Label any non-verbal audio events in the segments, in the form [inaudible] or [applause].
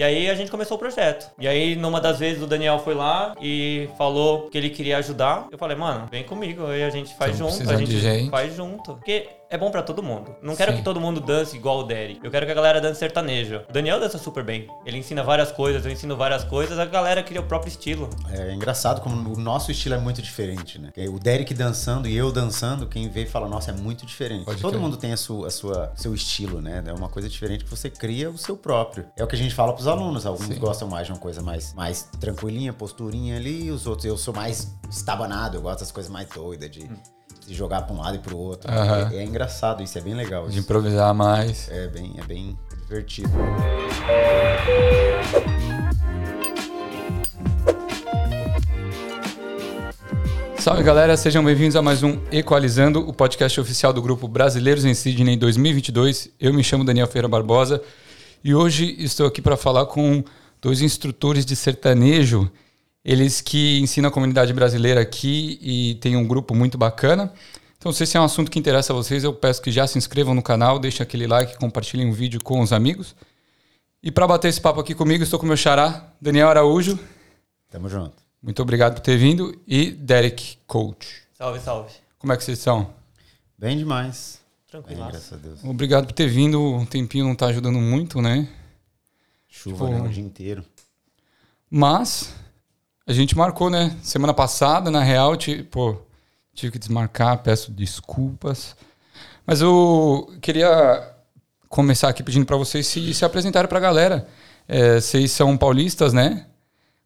E aí a gente começou o projeto. E aí, numa das vezes, o Daniel foi lá e falou que ele queria ajudar. Eu falei, mano, vem comigo. Aí a gente faz junto, a gente. faz junto. Porque é bom pra todo mundo. Não quero Sim. que todo mundo dance igual o Derek. Eu quero que a galera dance sertanejo. O Daniel dança super bem. Ele ensina várias coisas, eu ensino várias coisas. A galera cria o próprio estilo. É engraçado como o nosso estilo é muito diferente, né? O Derek dançando e eu dançando, quem vê fala, nossa, é muito diferente. Pode Todo crer. mundo tem a sua, a sua seu estilo, né? É uma coisa diferente que você cria o seu próprio. É o que a gente fala pros alunos. Alguns Sim. gostam mais de uma coisa mais, mais tranquilinha, posturinha ali, e os outros, eu sou mais estabanado, eu gosto das coisas mais doidas, de se jogar pra um lado e pro outro. Aham. É, é engraçado isso, é bem legal. De Isso. improvisar mais. É bem, é bem divertido. Salve galera, sejam bem-vindos a mais um Equalizando, o podcast oficial do grupo Brasileiros em Sydney 2022. Eu me chamo Daniel Feira Barbosa e hoje estou aqui para falar com dois instrutores de sertanejo, eles que ensinam a comunidade brasileira aqui e tem um grupo muito bacana. Então, se esse é um assunto que interessa a vocês, eu peço que já se inscrevam no canal, deixem aquele like, compartilhem o vídeo com os amigos. E para bater esse papo aqui comigo, estou com o meu xará, Daniel Araújo. Tamo junto. Muito obrigado por ter vindo. E Derek Coach. Salve, salve. Como é que vocês estão? Bem demais. Tranquilo. graças a Deus. Obrigado por ter vindo. Um tempinho não tá ajudando muito, né? Chuva, Tipo- né? O dia inteiro. Mas a gente marcou, né? Semana passada, na real, tipo, tive que desmarcar, peço desculpas. Mas eu queria começar aqui pedindo para vocês se, se apresentarem pra galera. É, vocês são paulistas, né?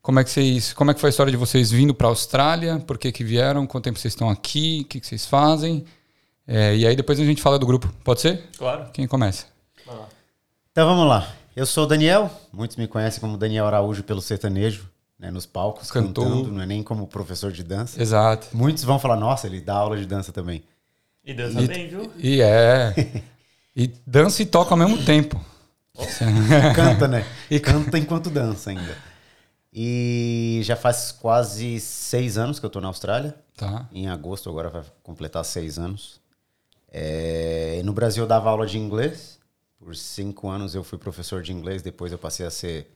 Como é que vocês, como é que foi a história de vocês vindo para a Austrália? Por que que vieram? Quanto tempo vocês estão aqui? O que, que vocês fazem? É, e aí depois a gente fala do grupo. Pode ser? Claro. Quem começa? Então vamos lá. Eu sou o Daniel, muitos me conhecem como Daniel Araújo pelo sertanejo, né, nos palcos, Cantor. cantando, não é nem como professor de dança. Exato. Muitos vão falar, nossa, ele dá aula de dança também. E dança E- bem, viu? E é. e dança e toca ao mesmo tempo. Canta, né? [laughs] E Canta enquanto dança ainda. E já faz quase seis anos que eu tô na Austrália. Tá. Em agosto agora vai completar seis anos. É, no Brasil eu dava aula de inglês. Por cinco anos eu fui professor de inglês. Depois eu passei a ser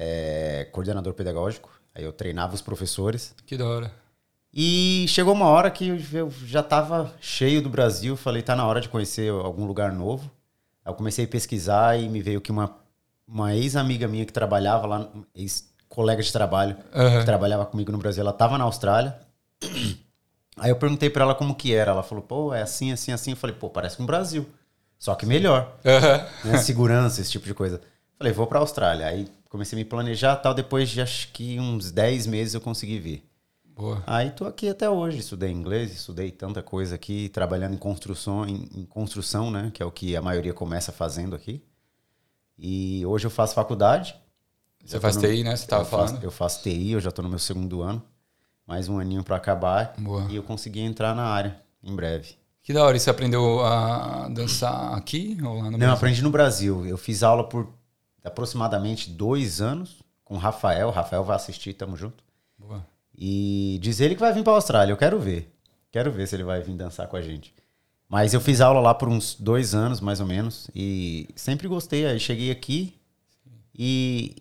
é, coordenador pedagógico. Aí eu treinava os professores. Que da hora. E chegou uma hora que eu já estava cheio do Brasil. Falei, tá na hora de conhecer algum lugar novo. Aí eu comecei a pesquisar e me veio que uma, uma ex-amiga minha que trabalhava lá, ex-colega de trabalho, Aham. que trabalhava comigo no Brasil, ela estava na Austrália. [clears throat] Aí eu perguntei para ela como que era. Ela falou, pô, é assim, assim, assim. Eu falei, pô, parece com o Brasil. Só que melhor Aham. né? Segurança, esse tipo de coisa. Falei, vou pra Austrália. Aí comecei a me planejar tal. Depois de acho que uns 10 meses eu consegui vir. Boa. Aí tô aqui até hoje. Estudei inglês, estudei tanta coisa aqui, trabalhando em construção, em, em construção, né? Que é o que a maioria começa fazendo aqui. E hoje eu faço faculdade. Você faz no- TI, né? Você tava eu faço, falando. eu faço TI, eu já tô no meu segundo ano. Mais um aninho pra acabar. Boa. E eu consegui entrar na área em breve. Que da hora. E você aprendeu a dançar aqui ou lá no Não, Brasil? aprendi no Brasil. Eu fiz aula por aproximadamente dois anos com o Rafael. O Rafael vai assistir, tamo junto. Boa. E diz ele que vai vir pra Austrália. Eu quero ver. Quero ver se ele vai vir dançar com a gente. Mas eu fiz aula lá por uns dois anos, mais ou menos. E sempre gostei. Aí cheguei aqui e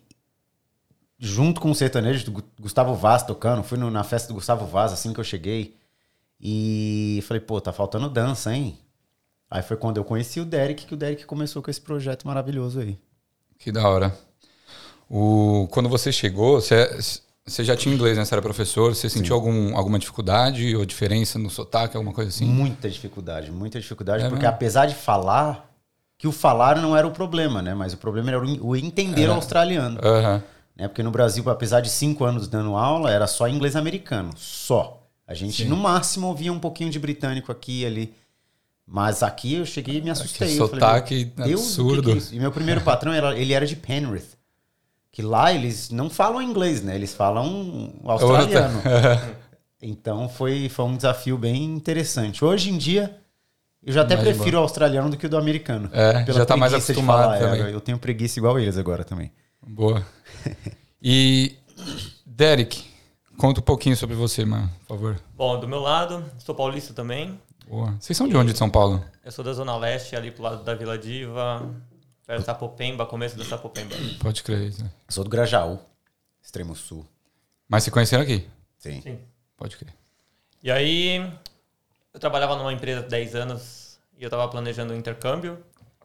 junto com o sertanejo do Gu- Gustavo Vaz tocando. Fui no- na festa do Gustavo Vaz assim que eu cheguei. E falei, pô, tá faltando dança, hein? Aí foi quando eu conheci o Derek que o Derek começou com esse projeto maravilhoso aí. Que da hora. O, quando você chegou, você, você já tinha inglês, né? Você era professor. Você sentiu algum, alguma dificuldade ou diferença no sotaque, alguma coisa assim? Muita dificuldade, muita dificuldade, É porque mesmo? apesar de falar, que o falar não era o problema, né? Mas o problema era o en- o entender É. o australiano. Aham. Né? Porque no Brasil, apesar de cinco anos dando aula, era só inglês americano. Só. A gente, Sim. no máximo, ouvia um pouquinho de britânico aqui e ali. Mas aqui eu cheguei e me assustei. Falei, sotaque "Meu Deus, o que absurdo." que é? E meu primeiro patrão, era, ele era de Penrith. Que lá eles não falam inglês, né? Eles falam australiano. [laughs] Então foi, foi um desafio bem interessante. Hoje em dia, eu já até Mais prefiro o australiano do que o do americano. É, já tá mais acostumado falar, é, eu tenho preguiça igual eles agora também. Boa. E, Derek, conta um pouquinho sobre você, mano, por favor. Bom, do meu lado, sou paulista também. Boa. Vocês são de onde de São Paulo? Eu sou da Zona Leste, ali pro lado da Vila Diva. Perto da Sapopemba, começo da Sapopemba. Pode crer. né? Sou do Grajaú, extremo sul. Mas se conheceram aqui? Sim. Sim. Pode crer. E aí, eu trabalhava numa empresa de 10 anos e eu tava planejando um intercâmbio.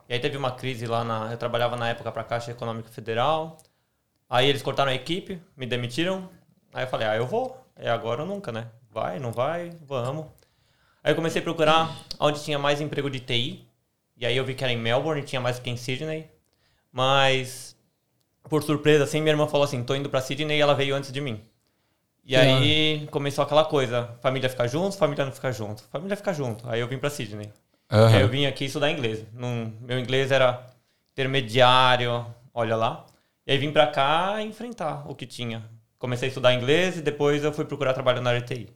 E aí teve uma crise lá na. Eu trabalhava na época para a Caixa Econômica Federal. Aí eles cortaram a equipe, me demitiram. Aí eu falei, ah, eu vou. É agora ou nunca, né? Vai, não vai, vamos. Aí eu comecei a procurar onde tinha mais emprego de TI. E aí eu vi que era em Melbourne, tinha mais que em Sydney. Mas, por surpresa, assim, minha irmã falou assim, tô indo pra Sydney e ela veio antes de mim. E aí começou aquela coisa, família ficar junto, família não ficar junto. Família ficar junto. Aí eu vim pra Sydney. Aham. Aí eu vim aqui estudar inglês. Num- meu inglês era intermediário, olha lá. E aí vim pra cá enfrentar o que tinha. Comecei a estudar inglês e depois eu fui procurar trabalho na área de TI.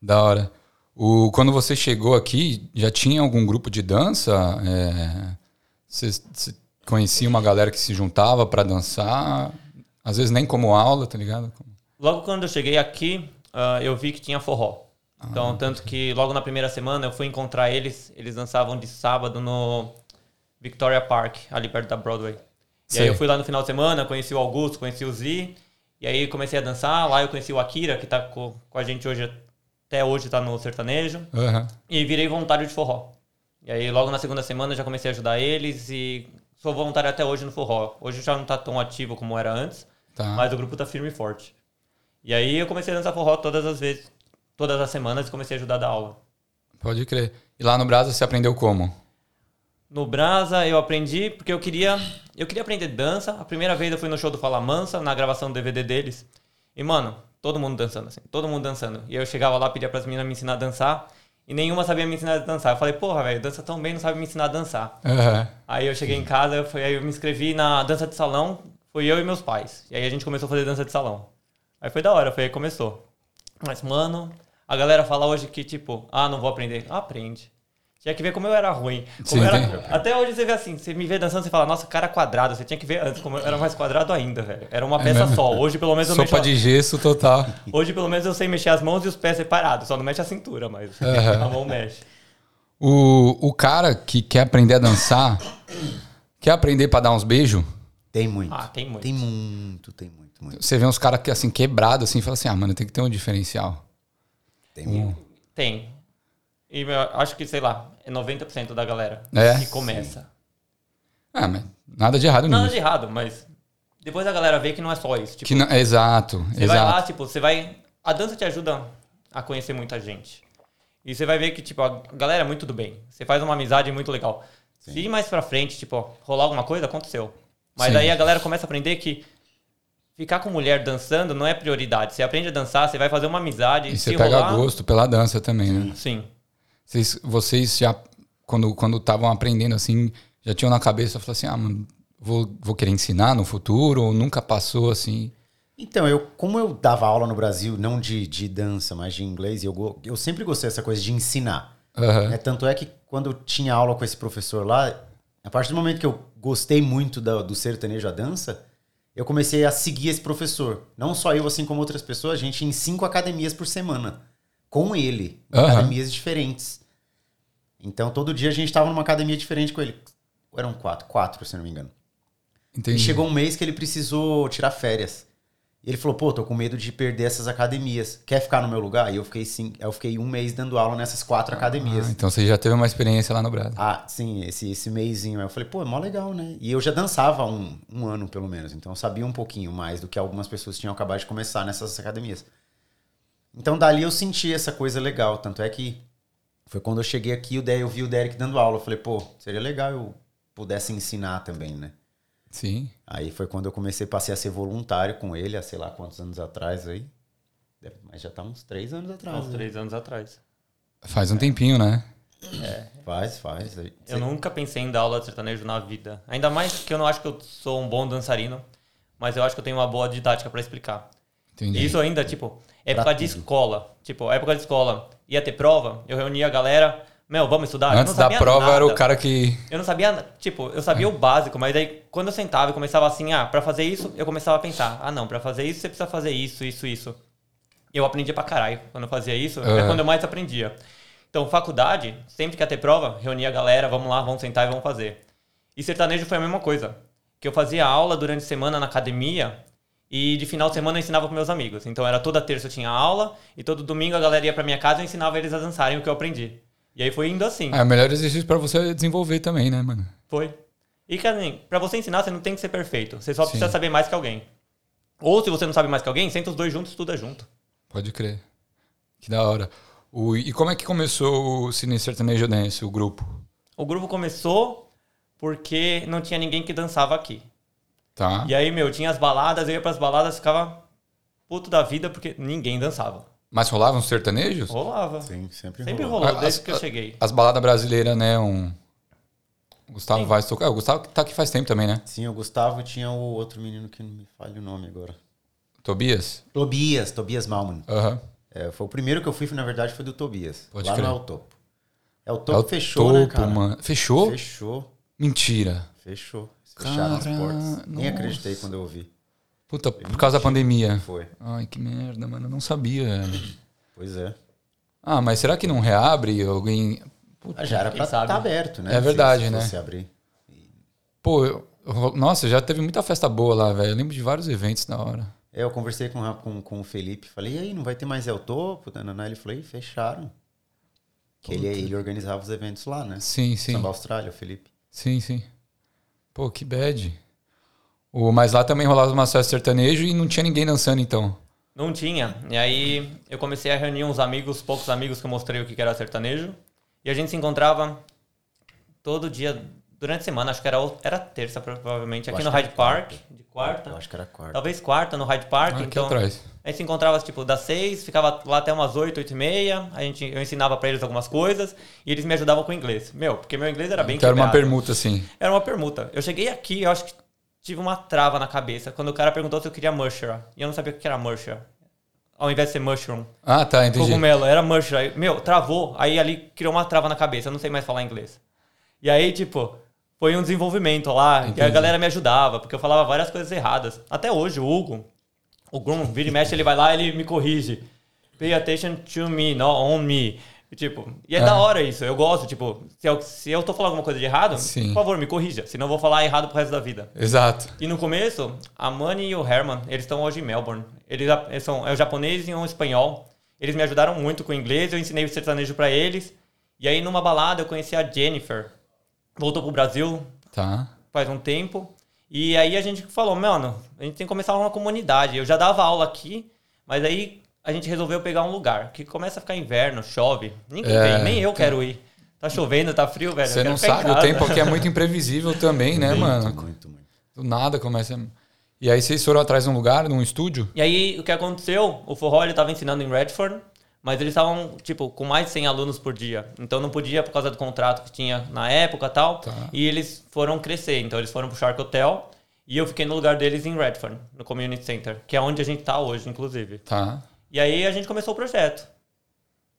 Da hora. O, quando você chegou aqui, já tinha algum grupo de dança? É, você, você conhecia uma galera que se juntava pra dançar? Às vezes nem como aula, tá ligado? Logo quando eu cheguei aqui, ah, eu vi que tinha forró. Ah, Então, tanto que logo na primeira semana eu fui encontrar eles. Eles dançavam de sábado no Victoria Park, ali perto da Broadway. E Sei. aí eu fui lá no final de semana, conheci o Augusto, conheci o Z. E aí comecei a dançar. Lá eu conheci o Akira, que tá co- com a gente hoje, até hoje tá no sertanejo. Aham. E virei voluntário de forró. E aí logo na segunda semana já comecei a ajudar eles e sou voluntário até hoje no forró. Hoje já não tá tão ativo como era antes, Tá. mas o grupo tá firme e forte. E aí eu comecei a dançar forró todas as vezes, todas as semanas e comecei a ajudar a dar aula. Pode crer. E lá no Brasa você aprendeu como? No Brasa eu aprendi porque eu queria, eu queria aprender dança. A primeira vez eu fui no show do Fala Mansa, na gravação do DVD deles. E mano, todo mundo dançando assim, todo mundo dançando. E eu chegava lá, pedia pras meninas me ensinar a dançar, e nenhuma sabia me ensinar a dançar. Eu falei, porra, velho, dança tão bem, não sabe me ensinar a dançar. Aham. Aí eu cheguei em casa, eu, fui, aí eu me inscrevi na dança de salão, fui eu e meus pais. E aí a gente começou a fazer dança de salão. Aí foi da hora, foi aí que começou. Mas, mano, a galera fala hoje que, tipo, ah, não vou aprender. Aprende. Tinha que ver como eu era ruim. Como Sim, eu era- tem. Até hoje você vê assim, você me vê dançando, você fala, nossa, cara quadrado. Você tinha que ver antes, como eu era mais quadrado ainda, velho. Era uma peça mesmo? só. Hoje, pelo menos, eu Sopa mexo... de gesso total. [laughs] Hoje, pelo menos, eu sei mexer as mãos e os pés separados. Só não mexe a cintura, mas Aham. [laughs] a mão mexe. O, o cara que quer aprender a dançar, quer aprender pra dar uns beijos, Tem muito. Ah, tem muito. Tem muito, tem muito, muito. você vê uns caras que assim, quebrados assim, e fala assim, ah, mano, tem que ter um diferencial. Tem muito. Tem. E acho que, sei lá, é 90% da galera É? que começa. Ah, mas nada de errado Nada nisso. de errado, mas depois a galera vê que não é só isso. Tipo, Que não- exato, você vai lá, exato. tipo, você vai. A dança te ajuda a conhecer muita gente. E você vai ver que, tipo, a galera é muito do bem. Você faz uma amizade muito legal. Se ir mais pra frente, tipo, rolar alguma coisa, aconteceu. Mas Sim. daí a galera começa a aprender que ficar com mulher dançando não é prioridade. Você aprende a dançar, você vai fazer uma amizade. E se você pega rolar, gosto pela dança também, né? Sim. Vocês, vocês já, quando quando estavam aprendendo assim, já tinham na cabeça, falaram assim, ah, mano, vou, vou querer ensinar no futuro, ou nunca passou assim. Então, eu, como eu dava aula no Brasil, não de, de dança, mas de inglês, eu, eu sempre gostei dessa coisa de ensinar. Né? Tanto é que quando eu tinha aula com esse professor lá, a partir do momento que eu gostei muito da- do sertanejo à dança, eu comecei a seguir esse professor. Não só eu, assim como outras pessoas, a gente em cinco academias por semana. Com ele. em Aham. Academias diferentes. Então, todo dia a gente estava numa academia diferente com ele. Ou eram quatro? Quatro, se não me engano. Entendi. E chegou um mês que ele precisou tirar férias. E ele falou, pô, tô com medo de perder essas academias. Quer ficar no meu lugar? E eu fiquei, sim, eu fiquei um mês dando aula nessas quatro academias. Ah, então você já teve uma experiência lá no Brasil. Ah, sim, esse, esse mêsinho. Aí eu falei, pô, é mó legal, né? E eu já dançava um, um ano, pelo menos. Então eu sabia um pouquinho mais do que algumas pessoas tinham acabado de começar nessas academias. Então dali eu senti essa coisa legal. Tanto é que foi quando eu cheguei aqui, o Der- eu vi o Derek dando aula. Eu falei, pô, seria legal eu pudesse ensinar também, né? Sim. Aí foi quando eu comecei, passei a ser voluntário com ele, há sei lá quantos anos atrás aí. Mas já tá uns três anos atrás. uns né? três anos atrás. Faz um tempinho, né? Faz, faz. Aí- Eu nunca pensei em dar aula de sertanejo na vida. Ainda mais que eu não acho que eu sou um bom dançarino, mas eu acho que eu tenho uma boa didática pra explicar. Entendi. E isso ainda, tipo, época de escola. Tipo, época de escola. Ia ter prova, eu reunia a galera. Meu, vamos estudar? Antes da prova era o nada. cara que. Eu não sabia, tipo, eu sabia o básico, mas aí quando eu sentava e começava assim, ah, pra fazer isso, eu começava a pensar, ah, não, pra fazer isso você precisa fazer isso, isso, isso. Eu aprendia pra caralho quando eu fazia isso, é Aham. quando eu mais aprendia. Então, faculdade, sempre que ia ter prova, reunia a galera, vamos lá, vamos sentar e vamos fazer. E sertanejo foi a mesma coisa. Que eu fazia aula durante a semana na academia e de final de semana eu ensinava com meus amigos. Então era toda terça eu tinha aula e todo domingo a galera ia pra minha casa e eu ensinava eles a dançarem o que eu aprendi. E aí foi indo assim. É o melhor exercício pra você desenvolver também, né, mano? Foi. E assim, pra você ensinar, você não tem que ser perfeito. Você só Sim. precisa saber mais que alguém. Ou se você não sabe mais que alguém, senta os dois juntos, estuda junto. Pode crer. Que da hora. O, e como é que começou o Cine Sertanejo Dance, o grupo? O grupo começou porque não tinha ninguém que dançava aqui. Tá? E aí, meu, tinha as baladas, eu ia pras baladas, ficava puto da vida porque ninguém dançava. Mas rolavam os sertanejos? Rolava. Sim, sempre, Sempre rolou. rolou, Ah, desde as- que eu cheguei. As baladas brasileiras, né? Um... O Gustavo Sim. vai tocar. O Gustavo tá aqui faz tempo também, né? Sim, o Gustavo tinha o outro menino que não me falha o nome agora. Tobias? Tobias, Tobias Malman. Aham. É, foi o primeiro que eu fui, na verdade, foi do Tobias. Pode lá crer. no Topo. El É Topo o fechou, topo, né, cara? mano. Fechou? Fechou, Mentira. fechou. Fecharam as portas. Nem acreditei quando eu ouvi. Puta, por causa da pandemia. Foi. Ai, que merda, mano. Eu não sabia. Pois é. Ah, mas será que não reabre? Alguém. Puta, Ah, já era pra estar aberto, né? É verdade, se, se né? fosse abrir. Pô, eu- nossa, já teve muita festa boa lá, velho. Eu lembro de vários eventos da hora. É, eu conversei com, com, com o Felipe, falei, e aí, não vai ter mais El Topo? Tananá? Ele falou, "Ih, fecharam. Que ele, ele organizava os eventos lá, né? Sim, sim. Samba Austrália, o Felipe. Sim, sim. Pô, que bad. O, mas lá também rolava uma festa sertanejo e não tinha ninguém dançando, então. Não tinha. E aí eu comecei a reunir uns amigos, poucos amigos que eu mostrei o que que era sertanejo. E a gente se encontrava todo dia, durante a semana, acho que era, era terça, provavelmente, aqui no Hyde Park, quarta. de quarta. Eu acho que era quarta. Talvez quarta no Hyde Park. Ah, aqui então, atrás. a gente se encontrava, tipo, das seis, ficava lá até umas oito, oito e meia. A gente, eu ensinava pra eles algumas coisas e eles me ajudavam com o inglês. Meu, porque meu inglês era bem Que era uma permuta, assim. Era uma permuta. Eu cheguei aqui, eu acho que tive uma trava na cabeça quando o cara perguntou se eu queria mushroom. E eu não sabia o que era mushroom. Ao invés de ser mushroom. Ah, tá, entendi. Cogumelo, era mushroom. Meu, travou. Aí ali criou uma trava na cabeça. Eu não sei mais falar inglês. E aí, tipo, foi um desenvolvimento lá. E a Entendi. galera me ajudava, porque eu falava várias coisas erradas. Até hoje, o Hugo, o Grum, vira e mexe, ele vai lá e ele me corrige. Pay attention to me, not on me. E, tipo, e é, É. da hora isso. Eu gosto, tipo, se eu, se eu tô falando alguma coisa de errado, Sim. por favor, me corrija. Senão eu vou falar errado pro resto da vida. Exato. E no começo, a Manny e o Herman, eles estão hoje em Melbourne. Eles, eles são é um japonês e um espanhol. Eles me ajudaram muito com o inglês, eu ensinei o sertanejo pra eles. E aí numa balada eu conheci a Jennifer. Voltou pro Brasil Tá. faz um tempo. E aí a gente falou, mano, a gente tem que começar uma comunidade. Eu já dava aula aqui, mas aí a gente resolveu pegar um lugar que começa a ficar inverno, chove. Ninguém É, vem, nem eu quero ir. Tá chovendo, tá frio, velho. eu Você não sabe, o tempo aqui é muito imprevisível também, né, mano? Muito, muito, muito. Do nada começa. E aí vocês foram atrás de um lugar, num estúdio? E aí, o que aconteceu? O forró, ele tava ensinando em Redford, mas eles estavam, tipo, com mais de 100 alunos por dia. Então não podia por causa do contrato que tinha na época e tal. Tá. E eles foram crescer. Então eles foram pro Shark Hotel e eu fiquei no lugar deles em Redford, no Community Center, que é onde a gente tá hoje, inclusive. Tá. E aí a gente começou o projeto.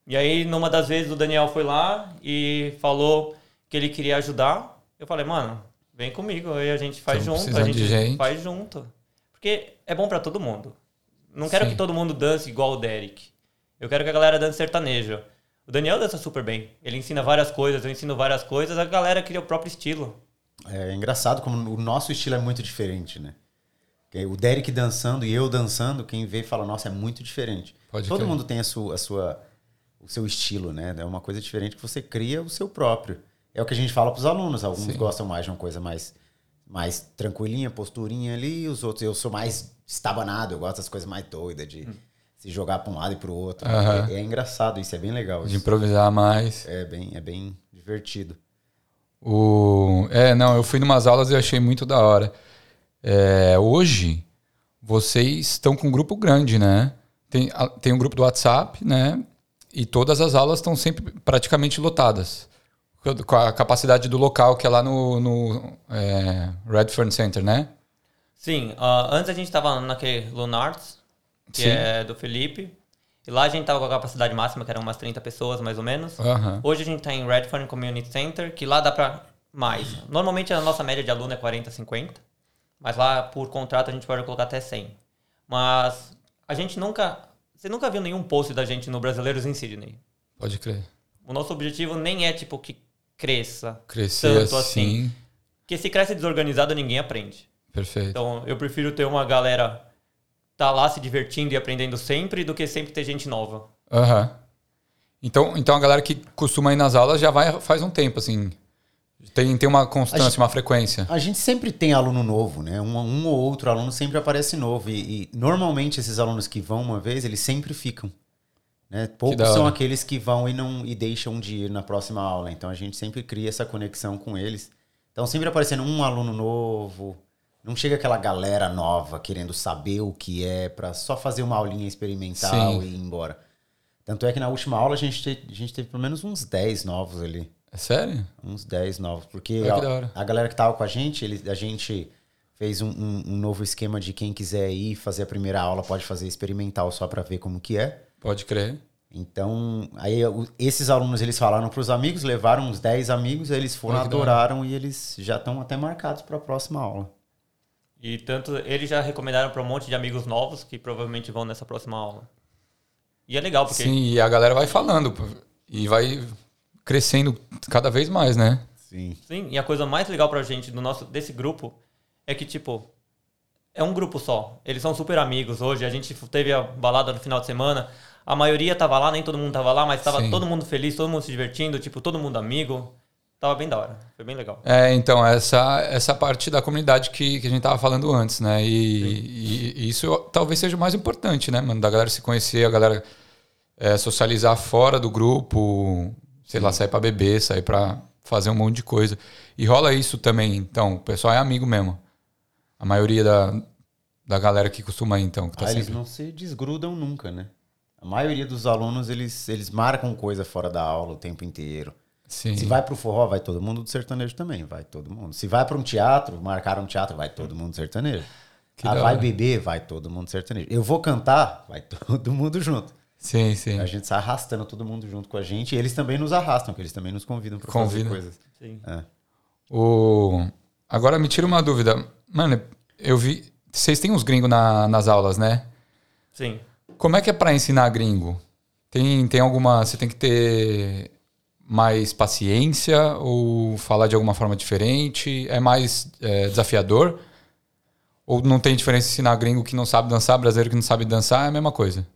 E aí, numa das vezes, o Daniel foi lá e falou que ele queria ajudar. Eu falei, mano, vem comigo, aí a gente faz Tamo junto, a gente, de gente. faz junto. Porque é bom pra todo mundo. Não quero Sim. que todo mundo dance igual o Derek. Eu quero que a galera dance sertanejo. O Daniel dança super bem. Ele ensina várias coisas, eu ensino várias coisas, a galera cria o próprio estilo. É engraçado como o nosso estilo é muito diferente, né? Porque O Derek dançando e eu dançando, quem vê fala, nossa, é muito diferente. Pode Todo crer. mundo tem a sua, a sua, o seu estilo, né? É uma coisa diferente que você cria o seu próprio. É o que a gente fala para os alunos. Alguns Sim. gostam mais de uma coisa mais, mais tranquilinha, posturinha ali. Os outros, eu sou mais estabanado. Eu gosto das coisas mais doidas, de se jogar para um lado e para o outro. Aham. É, é engraçado isso, é bem legal. De Isso. improvisar mais. É bem, é bem divertido. O... É, não, eu fui numas aulas e achei muito da hora. É, hoje, vocês estão com um grupo grande, né? Tem, tem um grupo do WhatsApp, né? E todas as aulas estão sempre praticamente lotadas. Com a capacidade do local, que é lá no, no é, Redfern Center, né? Sim, ah, antes a gente tava naquele Lunards, que Sim. é do Felipe. E lá a gente tava com a capacidade máxima, que eram umas 30 pessoas, mais ou menos. Hoje a gente tá em Redfern Community Center, que lá dá pra mais. Normalmente a nossa média de aluno é 40, 50. Mas lá, por contrato, a gente pode colocar até 100. Mas a gente nunca... Você nunca viu nenhum post da gente no Brasileiros em Sydney. Pode crer. O nosso objetivo nem é, tipo, que cresça Crescer tanto assim. assim. Porque se cresce desorganizado, ninguém aprende. Perfeito. Então, eu prefiro ter uma galera tá lá se divertindo e aprendendo sempre do que sempre ter gente nova. Aham. Então, então a galera que costuma ir nas aulas já vai faz um tempo, assim. Tem, tem uma constância, gente- uma frequência. A gente sempre tem aluno novo, né? Um, um ou outro aluno sempre aparece novo. E, e normalmente esses alunos que vão uma vez, eles sempre ficam. Né? Poucos são aqueles que vão e não e deixam de ir na próxima aula. Então a gente sempre cria essa conexão com eles. Então sempre aparecendo um aluno novo. Não chega aquela galera nova querendo saber o que é para só fazer uma aulinha experimental Sim. e ir embora. Tanto é que na última aula a gente, te- a gente teve pelo menos uns 10 novos ali. É sério? Uns 10 novos. Porque a, a galera que tava com a gente, ele, a gente fez um, um- um novo esquema de quem quiser ir fazer a primeira aula pode fazer experimental só para ver como que é. Pode crer. Então, aí esses alunos eles falaram para os amigos, levaram uns 10 amigos, eles foram, adoraram e eles já estão até marcados para a próxima aula. E tanto eles já recomendaram para um monte de amigos novos que provavelmente vão nessa próxima aula. E é legal, porque Sim, e a galera vai falando. E vai crescendo cada vez mais, né? Sim. Sim, e a coisa mais legal pra gente do nosso desse grupo é que tipo é um grupo só. Eles são super amigos hoje. A gente teve a balada no final de semana. A maioria tava lá, nem todo mundo tava lá, mas tava Sim. todo mundo feliz, todo mundo se divertindo, tipo, todo mundo amigo. Tava bem da hora. Foi bem legal. É, então, essa, essa parte da comunidade que, que a gente tava falando antes, né? E, e- e isso talvez seja o mais importante, né, mano? Da galera se conhecer, a galera é, socializar fora do grupo, sei lá, sair pra beber, sair pra fazer um monte de coisa. E rola isso também, então, o pessoal é amigo mesmo. A maioria da, da galera que costuma ir, então, que tá Ah, eles sempre... não se desgrudam nunca, né? A maioria dos alunos, eles, eles marcam coisa fora da aula o tempo inteiro. Sim. Se vai pro forró, vai todo mundo do sertanejo também, vai todo mundo. Se vai para um teatro, marcaram um teatro, vai todo mundo do sertanejo. Que ah, vai beber, vai todo mundo do sertanejo. Eu vou cantar, vai [laughs] todo mundo junto. Sim, sim. A gente sai arrastando todo mundo junto com a gente e eles também nos arrastam, que eles também nos convidam para fazer coisas. Sim. É. O... Agora me tira uma dúvida. Mano, eu vi. Vocês têm uns gringos na- nas aulas, né? Sim. Como é que é pra ensinar gringo? Tem, tem alguma. Você tem que ter mais paciência ou falar de alguma forma diferente? É mais é, desafiador? Ou não tem diferença ensinar gringo que não sabe dançar, brasileiro que não sabe dançar? É a mesma coisa.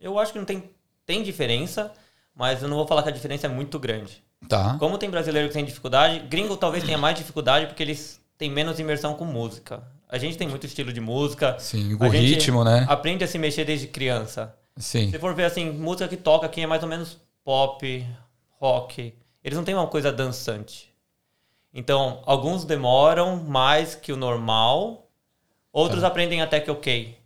Eu acho que não tem tem diferença, mas eu não vou falar que a diferença é muito grande. Tá. Como tem brasileiro que tem dificuldade, gringo talvez tenha mais dificuldade porque eles têm menos imersão com música. A gente tem muito estilo de música. Sim, o ritmo, né? Aprende a se mexer desde criança. Sim. Se for ver assim, música que toca aqui é mais ou menos pop, rock. Eles não têm uma coisa dançante. Então, alguns demoram mais que o normal, outros Tá. aprendem até que ok.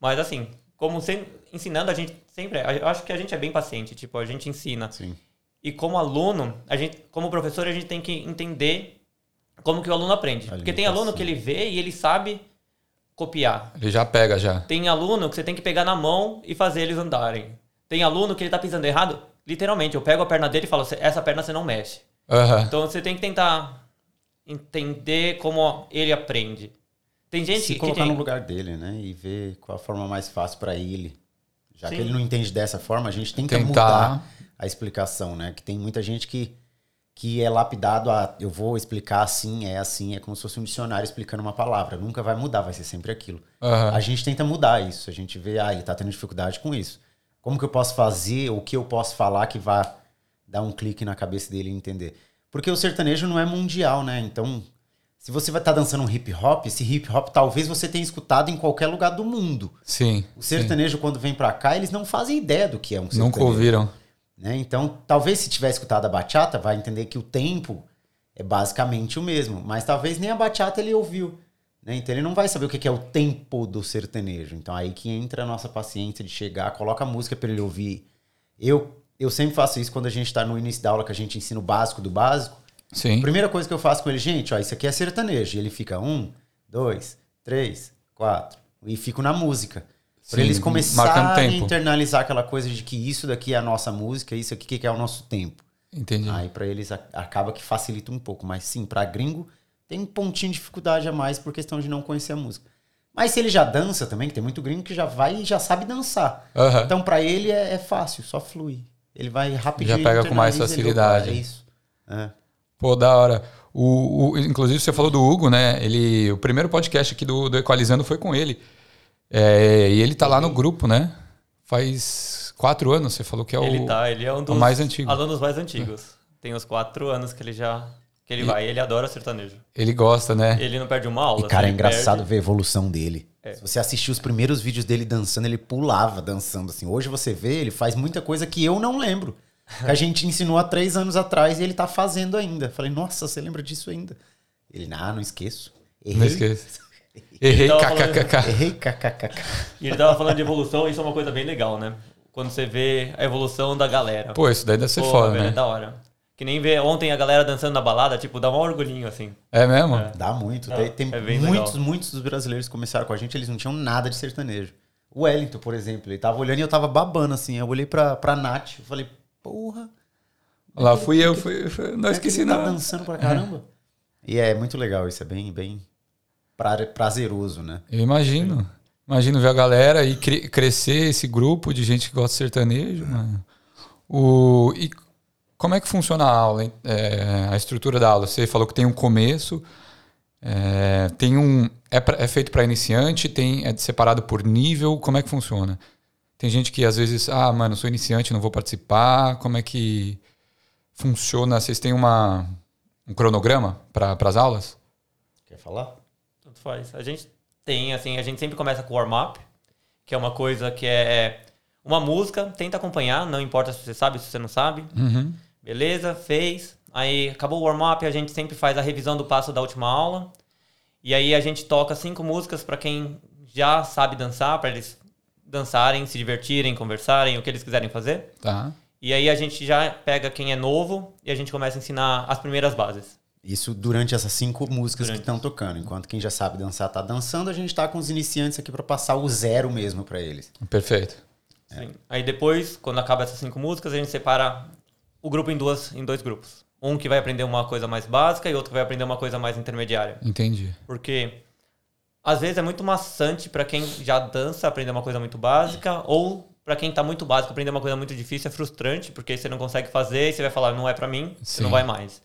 Mas assim, como sem- ensinando, a gente sempre. é- Eu acho que a gente é bem paciente, tipo, a gente ensina. Sim. E como aluno, a gente, como professor, a gente tem que entender como que o aluno aprende. Porque tem aluno que ele vê e ele sabe copiar. Ele já pega já. Tem aluno que você tem que pegar na mão e fazer eles andarem. Tem aluno que ele tá pisando errado, literalmente, eu pego a perna dele e falo, essa perna você não mexe. Aham. Então você tem que tentar entender como ele aprende. Tem gente Se que colocar tem... no lugar dele, né? E ver qual a forma mais fácil para ele. Já Sim. que ele não entende dessa forma, a gente tenta Tentar. mudar a explicação, né? Que tem muita gente que, que é lapidado a eu vou explicar assim, é assim, é como se fosse um dicionário explicando uma palavra. Nunca vai mudar, vai ser sempre aquilo. Aham. A gente tenta mudar isso. A gente vê, ah, ele tá tendo dificuldade com isso. Como que eu posso fazer, o que eu posso falar que vá dar um clique na cabeça dele e entender? Porque o sertanejo não é mundial, né? Então, se você vai estar dançando um hip hop, esse hip hop talvez você tenha escutado em qualquer lugar do mundo. Sim. O sertanejo, quando vem pra cá, eles não fazem ideia do que é um sim. sertanejo. Nunca ouviram. Né? Então, talvez se tiver escutado a bachata, vai entender que o tempo é basicamente o mesmo. Mas talvez nem a bachata ele ouviu. Né? Então ele não vai saber o que é o tempo do sertanejo. Então aí que entra a nossa paciência de chegar, coloca a música para ele ouvir. Eu, eu sempre faço isso quando a gente está no início da aula, que a gente ensina o básico do básico. Sim. Primeira coisa que eu faço com ele, gente, ó, isso aqui é sertanejo. E ele fica um, dois, três, quatro. E fico na música. Para Sim, eles começarem a internalizar aquela coisa de que isso daqui é a nossa música, isso aqui que é o nosso tempo. Entendi. Aí para eles acaba que facilita um pouco. Mas sim, para gringo tem um pontinho de dificuldade a mais por questão de não conhecer a música. Mas se ele já dança também, que tem muito gringo que já vai e já sabe dançar. Aham. Então para ele é, é fácil, só flui. Ele vai rapidinho. Já pega com mais ele, facilidade. opa, É isso. É. Pô, da hora. O, o- inclusive, você falou do Hugo, né? Ele, o primeiro podcast aqui do, do Equalizando foi com ele. É, e ele tá lá no grupo, né? Faz quatro anos, você falou que é o. Ele tá, ele é um dos mais antigo. alunos mais antigos. Tem uns quatro anos que ele já que ele vai. Ele adora sertanejo. Ele gosta, né? Ele não perde uma aula. E, cara, se é ele engraçado perde- ver a evolução dele. É. Se você assistir os primeiros vídeos dele dançando, ele pulava dançando assim. Hoje você vê, ele faz muita coisa que eu não lembro. Que a gente ensinou há três anos atrás e ele tá fazendo ainda. Falei, nossa, você lembra disso ainda? Ele, ah, não esqueço. Errei. Não esqueça. Errei, falando- kkkk. Errei, kkkk. E ele tava falando de evolução, isso é uma coisa bem legal, né? Quando você vê a evolução da galera. Pô, isso daí deve ser Pô, foda, velho, né? É da hora. Que nem ver ontem a galera dançando na balada, tipo, dá um orgulhinho, assim. É mesmo? É. Dá muito. Tem é bem muitos, legal. muitos dos brasileiros que começaram com a gente, eles não tinham nada de sertanejo. O Wellington, por exemplo, ele tava olhando e eu tava babando assim. Eu olhei pra, pra Nath, eu falei, porra. Lá fui eu, fui, fui- não é esqueci que ele tá nada. dançando pra caramba. [laughs] E é muito legal isso, é bem, bem pra- prazeroso, né? Eu imagino. Imagino ver a galera e cre- crescer esse grupo de gente que gosta de sertanejo, mano. O, e como é que funciona a aula? É, a estrutura da aula? Você falou que tem um começo, é, tem um. É, pra- é feito para iniciante, tem, é separado por nível, como é que funciona? Tem gente que às vezes, ah, mano, sou iniciante, não vou participar. Como é que funciona? Vocês têm uma, um cronograma para as aulas? Quer falar? Faz. A gente tem, assim, a gente sempre começa com warm-up, que é uma coisa que é uma música, tenta acompanhar, não importa se você sabe, se você não sabe. Uhum. Beleza, fez. Aí acabou o warm-up, a gente sempre faz a revisão do passo da última aula. E aí a gente toca cinco músicas para quem já sabe dançar, para eles dançarem, se divertirem, conversarem, o que eles quiserem fazer. Tá. E aí a gente já pega quem é novo e a gente começa a ensinar as primeiras bases. Isso durante essas cinco músicas Durante. que estão tocando. Enquanto quem já sabe dançar tá dançando, a gente tá com os iniciantes aqui pra passar o zero mesmo pra eles. Perfeito. Sim. Aí depois, quando acaba essas cinco músicas, a gente separa o grupo em, duas, em dois grupos. Um que vai aprender uma coisa mais básica e outro que vai aprender uma coisa mais intermediária. Entendi. Porque às vezes é muito maçante para quem já dança aprender uma coisa muito básica ou para quem tá muito básico aprender uma coisa muito difícil é frustrante porque você não consegue fazer e você vai falar não é para mim, você Sim. não vai mais.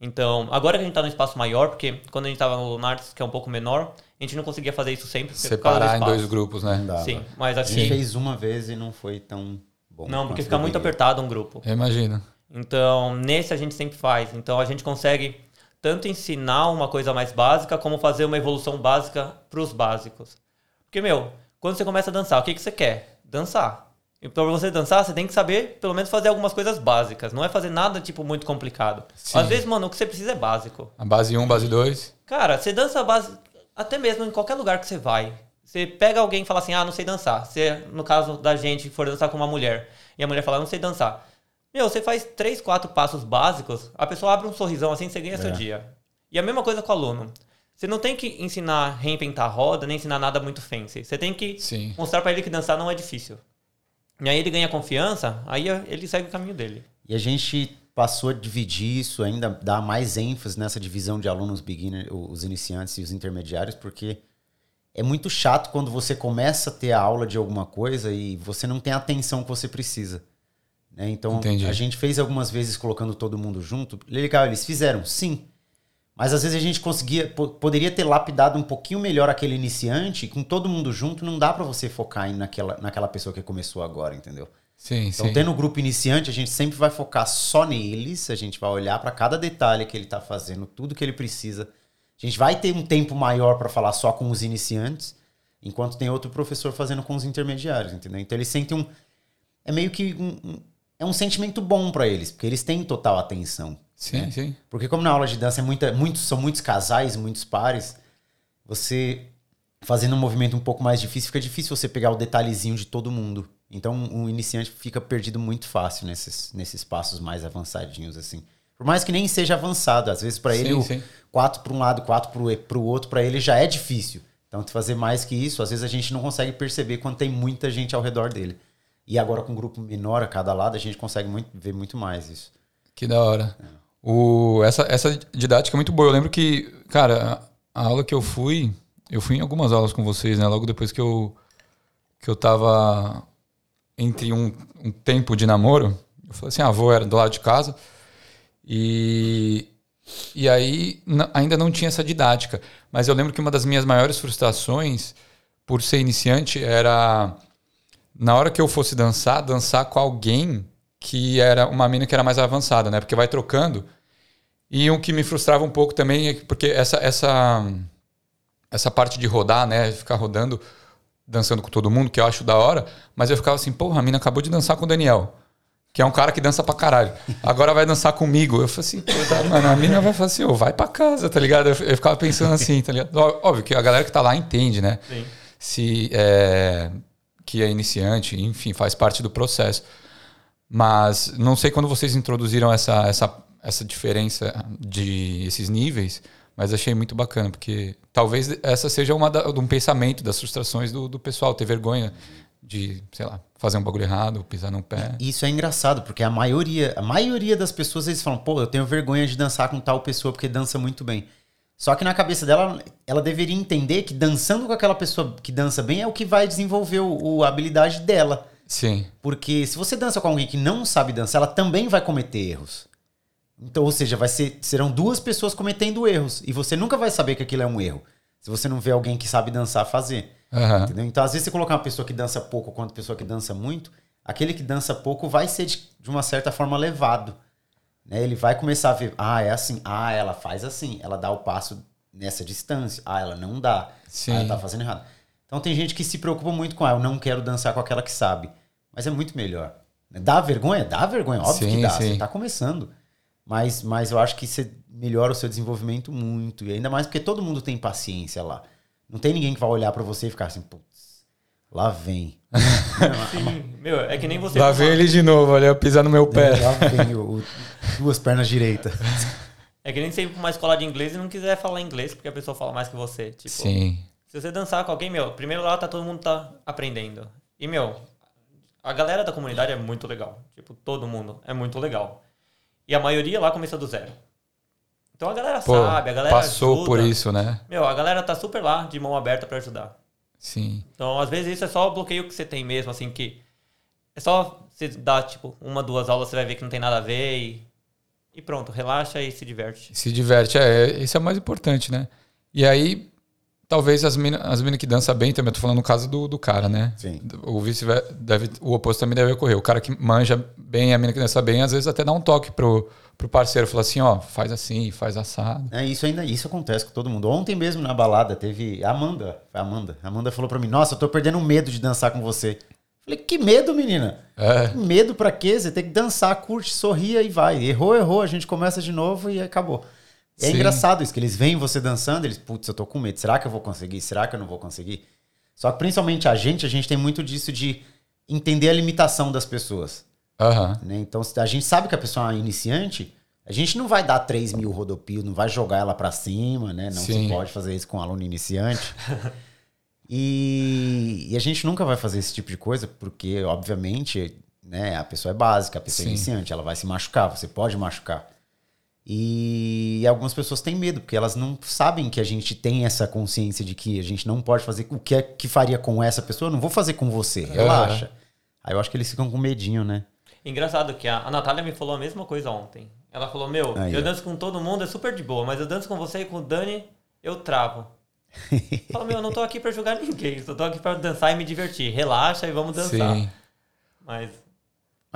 Então, agora que a gente tá num espaço maior, porque quando a gente tava no Narts, que é um pouco menor, a gente não conseguia fazer isso sempre do Separar em dois grupos, né? Dava. Sim, mas A aqui gente fez uma vez e não foi tão bom. não, porque fica muito apertado um grupo. Eu imagino. Então, nesse a gente sempre faz. Então, a gente consegue tanto ensinar uma coisa mais básica, como fazer uma evolução básica para os básicos. Porque, meu, quando você começa a dançar, o que, que você quer? Dançar. E para você dançar, você tem que saber, pelo menos, fazer algumas coisas básicas. Não é fazer nada, tipo, muito complicado. Sim. Às vezes, mano, o que você precisa é básico. A base 1, base 2. Cara, você dança base, até mesmo em qualquer lugar que você vai. Você pega alguém e fala assim, ah, não sei dançar. Você, no caso da gente, for dançar com uma mulher, e a mulher fala, não sei dançar. Meu, você faz três, quatro passos básicos, a pessoa abre um sorrisão assim, você ganha seu É. dia. E a mesma coisa com o aluno. Você não tem que ensinar a reinventar a roda, nem ensinar nada muito fancy. Você tem que Sim. mostrar pra ele que dançar não é difícil. E aí ele ganha confiança, aí ele segue o caminho dele. E a gente passou a dividir isso, ainda dar mais ênfase nessa divisão de alunos beginner, os iniciantes e os intermediários, porque é muito chato quando você começa a ter a aula de alguma coisa e você não tem a atenção que você precisa. né? Então, Entendi. a gente fez algumas vezes colocando todo mundo junto. Legal, eles fizeram, sim. Mas às vezes a gente conseguia, po- poderia ter lapidado um pouquinho melhor aquele iniciante, e com todo mundo junto, não dá pra você focar naquela, naquela pessoa que começou agora, entendeu? Sim, Então, sim. tendo o grupo iniciante, a gente sempre vai focar só neles, a gente vai olhar para cada detalhe que ele tá fazendo, tudo que ele precisa. A gente vai ter um tempo maior para falar só com os iniciantes, enquanto tem outro professor fazendo com os intermediários, entendeu? Então eles sentem um é meio que um, um- é um sentimento bom para eles, porque eles têm total atenção. Sim, sim. Porque como na aula de dança é muita, muitos, são muitos casais, muitos pares, você fazendo um movimento um pouco mais difícil, fica difícil você pegar o detalhezinho de todo mundo. Então um iniciante fica perdido muito fácil nesses, nesses passos mais avançadinhos, assim. Por mais que nem seja avançado, às vezes para ele Sim, o quatro para um lado, quatro para o outro, para ele já é difícil. Então, fazer mais que isso, às vezes a gente não consegue perceber quando tem muita gente ao redor dele. E agora com um grupo menor a cada lado, a gente consegue muito- ver muito mais isso. Que da hora. O, essa, essa didática é muito boa. Eu lembro que, cara, a, a aula que eu fui, eu fui em algumas aulas com vocês, né? Logo depois que eu, que eu tava entre um, um tempo de namoro, eu falei assim, ah, avô era do lado de casa. E E aí ainda não tinha essa didática. Mas eu lembro que uma das minhas maiores frustrações por ser iniciante era na hora que eu fosse dançar, dançar com alguém que era uma mina que era mais avançada, né? Porque vai trocando. E o que me frustrava um pouco também é que- porque essa essa essa parte de rodar, né, ficar rodando, dançando com todo mundo, que eu acho da hora, mas eu ficava assim, porra, a mina acabou de dançar com o Daniel, que é um cara que dança pra caralho. Agora vai dançar comigo. Eu falei assim, puta, mano, a mina vai falar assim, ô, vai pra casa, tá ligado? Eu, eu ficava pensando assim, tá ligado? Óbvio que a galera que tá lá entende, né? Sim. se é, que é iniciante, enfim, faz parte do processo. Mas não sei quando vocês introduziram essa, essa, essa diferença de esses níveis, mas achei muito bacana, porque talvez essa seja uma da, um pensamento das frustrações do, do pessoal, ter vergonha de, sei lá, fazer um bagulho errado, pisar no pé. Isso é engraçado, porque a maioria, a maioria das pessoas eles falam, pô, eu tenho vergonha de dançar com tal pessoa porque dança muito bem. Só que na cabeça dela, ela deveria entender que dançando com aquela pessoa que dança bem é o que vai desenvolver o, o- a habilidade dela. Sim, Porque se você dança com alguém que não sabe dançar, ela também vai cometer erros. Então, ou seja, vai ser, serão duas pessoas cometendo erros. E você nunca vai saber que aquilo é um erro. Se você não vê alguém que sabe dançar fazer. Aham. Entendeu? Então, às vezes, você colocar uma pessoa que dança pouco quanto pessoa que dança muito, aquele que dança pouco vai ser de, de uma certa forma levado. Né? Ele vai começar a ver, ah, é assim, ah, ela faz assim, ela dá o passo nessa distância, ah, ela não dá, Sim. ah, ela tá fazendo errado. Então tem gente que se preocupa muito com, ah, eu não quero dançar com aquela que sabe. Mas é muito melhor. Dá vergonha? Dá vergonha, óbvio Sim, que dá, sim. você tá começando. Mas, mas eu acho que você melhora o seu desenvolvimento muito. E ainda mais porque todo mundo tem paciência lá. Não tem ninguém que vai olhar pra você e ficar assim, putz, lá vem. [laughs] Sim. Meu, é que nem você. Lá vem ele de novo, olha, pisar no meu pé. Lá vem o, o- duas pernas direitas. É que nem você ir pra uma escola de inglês e não quiser falar inglês porque a pessoa fala mais que você. Tipo, Sim, se você dançar com alguém, meu, primeiro lá tá todo mundo tá aprendendo. E, meu, a galera da comunidade é muito legal. Tipo, todo mundo é muito legal. E a maioria lá começa do zero. Então a galera pô, sabe, a galera passou ajuda. por isso, né? Meu, a galera tá super lá, de mão aberta pra ajudar. Sim. Então, às vezes, isso é só o bloqueio que você tem mesmo, assim, que é só você dar, tipo, uma, duas aulas, você vai ver que não tem nada a ver e, e pronto, relaxa e se diverte. Se diverte, é, isso é o mais importante, né? E aí, talvez as minas as mina que dançam bem também, eu tô falando no caso do, do cara, né? Sim. O vice deve, o oposto também deve ocorrer. O cara que manja bem, a mina que dança bem, às vezes até dá um toque pro, pro parceiro, fala assim, ó, faz assim, faz assado. É, isso ainda isso acontece com todo mundo. Ontem mesmo na balada teve a Amanda. A Amanda. A Amanda falou pra mim: Nossa, eu tô perdendo medo de dançar com você. Falei: Que medo, menina? É, Que medo pra quê? Você tem que dançar, curte, sorria e vai. Errou, errou, a gente começa de novo e acabou. É Sim. engraçado isso, que eles veem você dançando, eles, putz, eu tô com medo. Será que eu vou conseguir? Será que eu não vou conseguir? Só que principalmente a gente, a gente tem muito disso de entender a limitação das pessoas. aham. né? Então, se a gente sabe que a pessoa é iniciante, a gente não vai dar 3 mil rodopios, não vai jogar ela pra cima, né? Não Sim. se pode fazer isso com um aluno iniciante. e, e a gente nunca vai fazer esse tipo de coisa, porque, obviamente, né, a pessoa é básica, a pessoa Sim. é iniciante, ela vai se machucar, você pode machucar. E algumas pessoas têm medo, porque elas não sabem que a gente tem essa consciência de que a gente não pode fazer o que é que faria com essa pessoa, eu não vou fazer com você, relaxa. Aí eu acho que eles ficam com medinho, né? Engraçado que a, a Natália me falou a mesma coisa ontem. Ela falou, meu, Aí, eu danço com todo mundo, é super de boa, mas eu danço com você e com o Dani, eu travo. [laughs] Fala, meu, eu não tô aqui pra jogar ninguém, só tô aqui pra dançar e me divertir. Relaxa e vamos dançar. Sim. Mas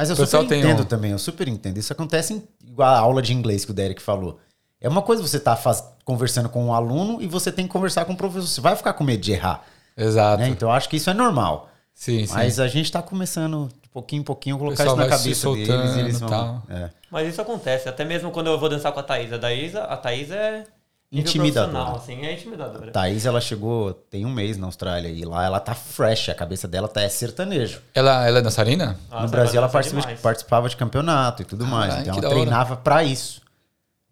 Mas eu super entendo um- também, eu super entendo. Isso acontece em, igual a aula de inglês que o Derek falou. É uma coisa você estar conversando com um aluno e você tem que conversar com o professor. Você vai ficar com medo de errar. Exato. né? Então eu acho que isso é normal. Sim, sim. Mas a gente tá começando de pouquinho em pouquinho colocar isso na cabeça deles soltando e eles vão. tal. É. Mas isso acontece, até mesmo quando eu vou dançar com a Thaís. A Thaís, a Thaís é Intimidadora. assim, é intimidadora. Thaís, ela chegou tem um mês na Austrália e lá ela tá fresh, a cabeça dela tá é sertanejo. Ela, ela é dançarina? Nossa, no Brasil ela participa de- participava de campeonato e tudo mais. Então ela treinava pra isso.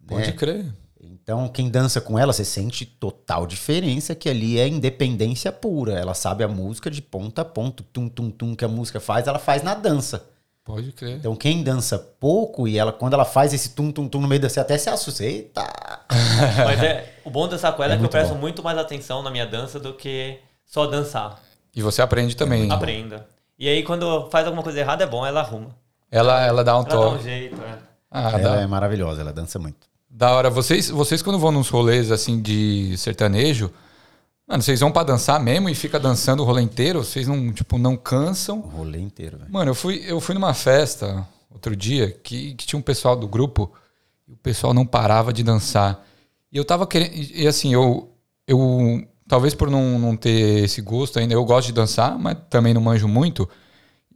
Pode né? crer. Então, quem dança com ela, você sente total diferença que ali é independência pura. Ela sabe a música de ponta a ponta, tum tum tum que a música faz, ela faz na dança. Pode crer. Então, quem dança pouco e ela quando ela faz esse tum tum tum no meio da você até se assusta. Eita! [laughs] Mas é, o bom dançar com ela É é, que eu presto bom. muito mais atenção na minha dança do que só dançar. E você aprende também. Aprenda. E aí, quando faz alguma coisa errada, é bom, ela arruma. Ela, ela dá um Ela dá um toque. jeito, é. Ah, ela dá. é maravilhosa, ela dança muito. Da hora. Vocês, vocês quando vão nos rolês assim de sertanejo, mano, vocês vão pra dançar mesmo e fica dançando o rolê inteiro? Vocês não, tipo, não cansam? O rolê inteiro, velho. Mano, eu fui, eu fui numa festa outro dia que, que tinha um pessoal do grupo e o pessoal não parava de dançar. E eu tava querendo. E e, assim, eu. eu talvez por não, não ter esse gosto ainda, eu gosto de dançar, mas também não manjo muito.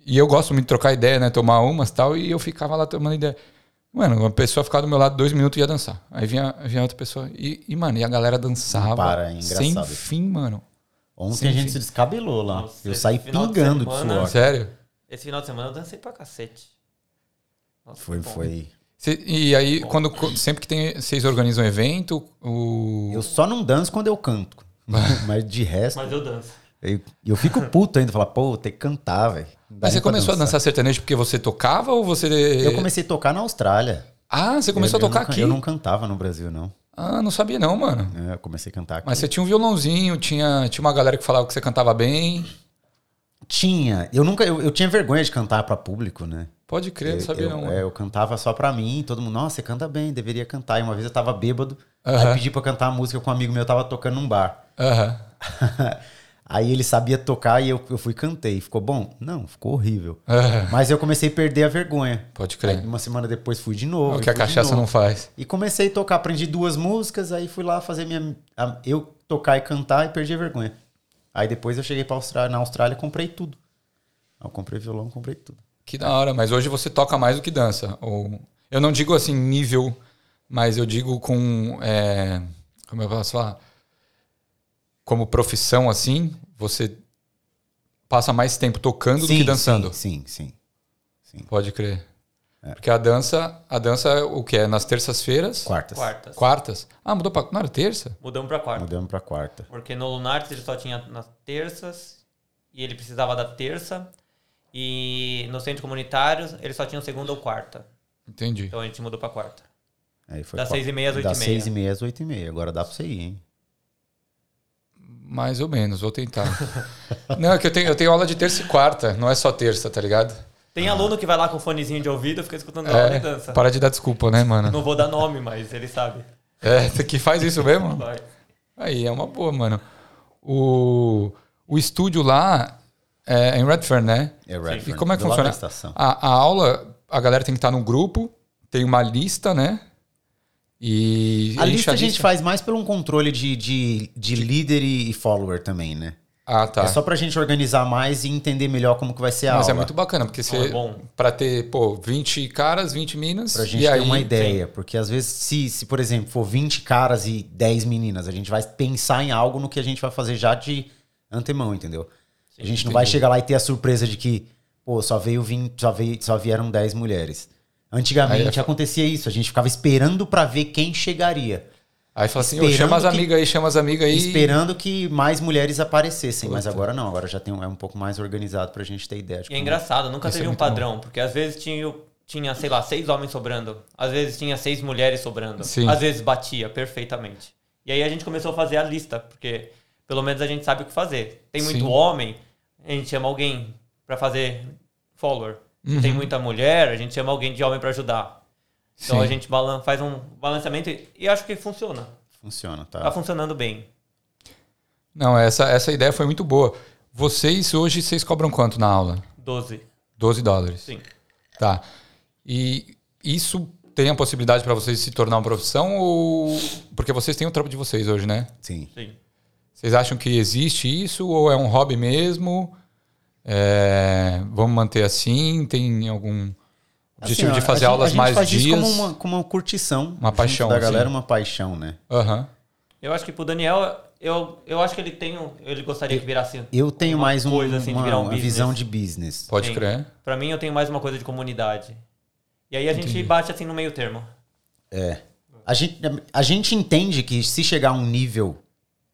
E eu gosto muito de trocar ideia, né? Tomar umas e tal. E eu ficava lá tomando ideia. Mano, uma pessoa ficava do meu lado dois minutos e ia dançar. Aí vinha, vinha outra pessoa. E, e, mano, e a galera dançava. Não para, é engraçado sem fim, mano. Ontem Sim, a gente sim. se descabelou lá. Nossa, eu saí de pingando de, semana- suor. Sério? Esse final de semana eu dancei pra cacete. Nossa, Foi, bom. foi. Cê- e aí, quando, sempre que tem, vocês organizam evento, o. Eu só não danço quando eu canto. [laughs] Mas de resto, Mas eu danço. Eu, eu fico puto ainda. Falar, pô, tem que cantar, velho. Não Mas você começou a dançar sertanejo porque você tocava ou você. Eu comecei a tocar na Austrália. Ah, você começou Eu- a tocar eu não, aqui? Eu não cantava no Brasil, não. Ah, não sabia não, mano. É, eu comecei a cantar aqui. Mas você tinha um violãozinho, tinha, tinha uma galera que falava que você cantava bem. Tinha. Eu nunca. Eu, eu tinha vergonha de cantar pra público, né? Pode crer, não Eu- sabia eu, não. é, eu cantava só pra mim, todo mundo, nossa, você canta bem, deveria cantar. E uma vez eu tava bêbado, Aham. aí pedi pra cantar a música com um amigo meu, tava tocando num bar. Aham. [laughs] aí ele sabia tocar e eu, eu fui e cantei. Ficou bom? Não, ficou horrível. Aham. Mas eu comecei a perder a vergonha. Pode Aí, crer. uma semana depois fui de É novo. o que a cachaça não faz. E comecei a tocar, aprendi duas músicas, aí fui lá fazer minha. a- eu tocar e cantar e perdi a vergonha. Aí depois eu cheguei pra Austrália, na Austrália comprei tudo. Eu comprei violão, comprei tudo. Que da hora, mas hoje você toca mais do que dança. Ou, eu não digo assim nível, mas eu digo com. é, como eu posso falar? Como profissão assim, você passa mais tempo tocando do que dançando. Sim, sim, sim. Pode crer. Porque a dança, a dança é o que? É nas terças-feiras? Quartas. Quartas. Quartas? Ah, mudou pra. Não era terça? Mudamos pra quarta. Mudamos pra quarta. Porque no Lunartes ele só tinha nas terças e ele precisava da terça. E no centro comunitário ele só tinha segunda ou quarta. Entendi. Então a gente mudou pra quarta. Aí foi Das qua- seis e meia às oito Das e meia. seis e meia às oito e meia. Agora dá pra você ir, hein? Mais ou menos, vou tentar. [laughs] não, é que eu tenho, eu tenho aula de terça e quarta, não é só terça, tá ligado? Tem aluno que vai lá com fonezinho de ouvido, fica escutando aula de É, dança. para de dar desculpa, né, mano? Não vou dar nome, mas ele sabe. É, que faz isso mesmo? [laughs] Vai. Aí, é uma boa, mano. O, o estúdio lá é em Redfern, né? É Redford. E como é que do funciona? A, a aula, a galera tem que estar num grupo, tem uma lista, né? E A lista a gente faz mais pelo um controle de, de, de líder e follower também, né? Ah, tá. É só pra gente organizar mais e entender melhor como que vai ser a Mas é aula. muito bacana, porque Ah, você. é bom. Pra ter, pô, 20 caras, 20 minas. Pra gente e ter aí, uma ideia. Porque às vezes, se, se, por exemplo, for 20 caras e 10 meninas, a gente vai pensar em algo no que a gente vai fazer já de antemão, entendeu? a gente não vai chegar lá e ter a surpresa de que, pô, só veio 20, só, veio, só vieram 10 mulheres. Antigamente Aí é- acontecia isso, a gente ficava esperando pra ver quem chegaria. Aí fala assim, chama as amigas aí, chama as amigas aí. Esperando que mais mulheres aparecessem. Mas Puta. agora não, agora já tem um, é um pouco mais organizado pra gente ter ideia. de E é engraçado, nunca Isso é teve um padrão, porque às vezes tinha, tinha, sei lá, seis homens sobrando, às vezes tinha seis mulheres sobrando, Sim. às vezes batia perfeitamente. E aí a gente começou a fazer a lista, porque pelo menos a gente sabe o que fazer. Tem muito Sim. homem, a gente chama alguém pra fazer follower. Se Uhum. Tem muita mulher, a gente chama alguém de homem pra ajudar. Então Sim. a gente faz um balanceamento e, e acho que funciona. Funciona, Tá tá? funcionando bem. Não, essa, essa ideia foi muito boa. Vocês hoje, vocês cobram quanto na aula? 12, 12 dólares. sim. Tá. E isso tem a possibilidade para vocês se tornar uma profissão ou. Porque vocês têm o trampo de vocês hoje, né? Sim. sim. Vocês acham que existe isso ou é um hobby mesmo? É, Vamos manter assim? Tem algum objetivo Assim, de fazer aulas gente mais faz isso dias? como uma, como uma curtição. Uma paixão, Da galera, assim. uma paixão, né? Aham. Eu acho que pro Daniel, eu, eu acho que ele tem, um- ele gostaria que virasse Eu tenho uma mais um, coisa assim de uma, virar um uma business. visão de business. Pode Sim. crer. Pra mim, eu tenho mais uma coisa de comunidade. E aí a gente bate assim no meio termo. A gente, a gente entende que se chegar a um nível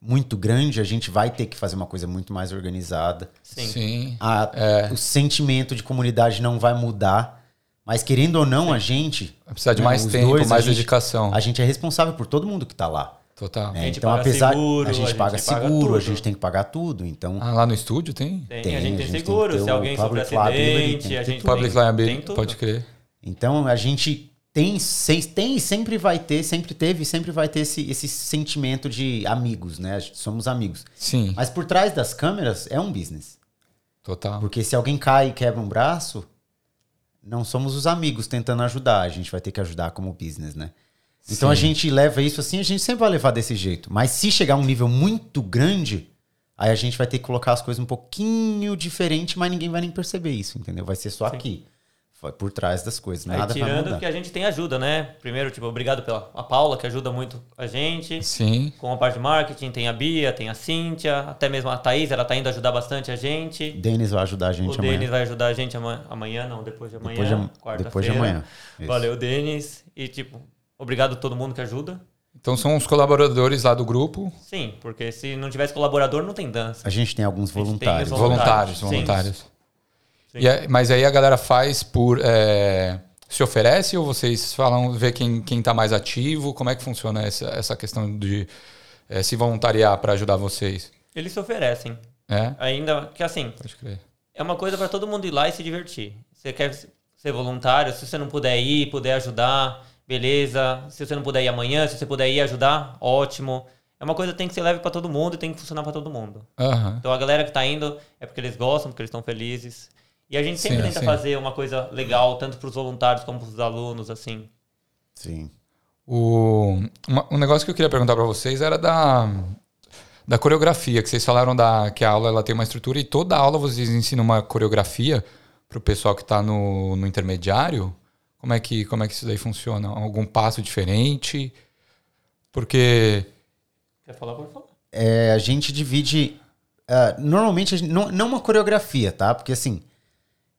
muito grande, a gente vai ter que fazer uma coisa muito mais organizada. Sim. Sim. A- É. O sentimento de comunidade não vai mudar. Mas querendo ou não, a gente. Vai precisar de né, mais tempo, dois, a mais gente- dedicação. A gente é responsável por todo mundo que tá lá. Total. né? A gente Então, paga apesar. seguro, a gente a gente paga paga seguro, a tudo. gente tem que pagar tudo. Então. Ah, lá no estúdio tem? Tem, Tem, a gente a tem gente tem que seguro. ter Se alguém sofrer acidente, tem a gente. Public tem, liability, tem tudo. pode crer. Então a gente tem, se- tem e sempre vai ter, sempre teve, e sempre vai ter esse, esse sentimento de amigos, né? Somos amigos. Sim, Mas por trás das câmeras é um business. total. Porque se alguém cai e quebra um braço, não somos os amigos tentando ajudar, a gente vai ter que ajudar como business, né? Então a Sim. gente leva isso assim, a gente sempre vai levar desse jeito. Mas se chegar a um nível muito grande, aí a gente vai ter que colocar as coisas um pouquinho diferente, mas ninguém vai nem perceber isso, entendeu? Vai ser só Sim. aqui. Foi por trás das coisas, Aí, nada tirando mudar. que a gente tem ajuda, né? Primeiro, tipo, obrigado pela a Paula, que ajuda muito a gente. Sim, Com a parte de marketing, tem a Bia, tem a Cíntia, até mesmo a Thaís, ela tá indo ajudar bastante a gente. Denis vai ajudar a gente o amanhã. Denis vai ajudar a gente ama- amanhã, não, depois de amanhã. Depois de quarta-feira. depois de amanhã. Isso. Valeu, Denis. E, tipo, obrigado a todo mundo que ajuda. então são os colaboradores lá do grupo, Sim, porque se não tivesse colaborador, não tem dança. A gente tem alguns tem os voluntários. Voluntários, voluntários, mas aí a galera faz por. é, se oferece ou vocês falam, ver quem, quem tá mais ativo? Como é que funciona essa, essa questão de é, se voluntariar para ajudar vocês? Eles se oferecem. É? Ainda que, assim, é uma coisa para todo mundo ir lá e se divertir. Você quer ser voluntário, se você não puder ir, puder ajudar, beleza. Se você não puder ir amanhã, se você puder ir ajudar, ótimo. É uma coisa que tem que ser leve para todo mundo e tem que funcionar para todo mundo. Aham. Então a galera que tá indo é porque eles gostam, porque eles estão felizes. E a gente sempre Sim, tenta sim. fazer uma coisa legal, tanto para os voluntários como para os alunos, assim. Sim. O, uma- um negócio que eu queria perguntar para vocês era da, da coreografia, que vocês falaram da, que a aula ela tem uma estrutura e toda aula vocês ensinam uma coreografia para o pessoal que está no, no intermediário. Como é, que, como é que isso daí funciona? Algum passo diferente? Porque. Quer falar, por favor? É, a gente divide. ah, normalmente, a gente- não, não uma coreografia, tá? Porque assim,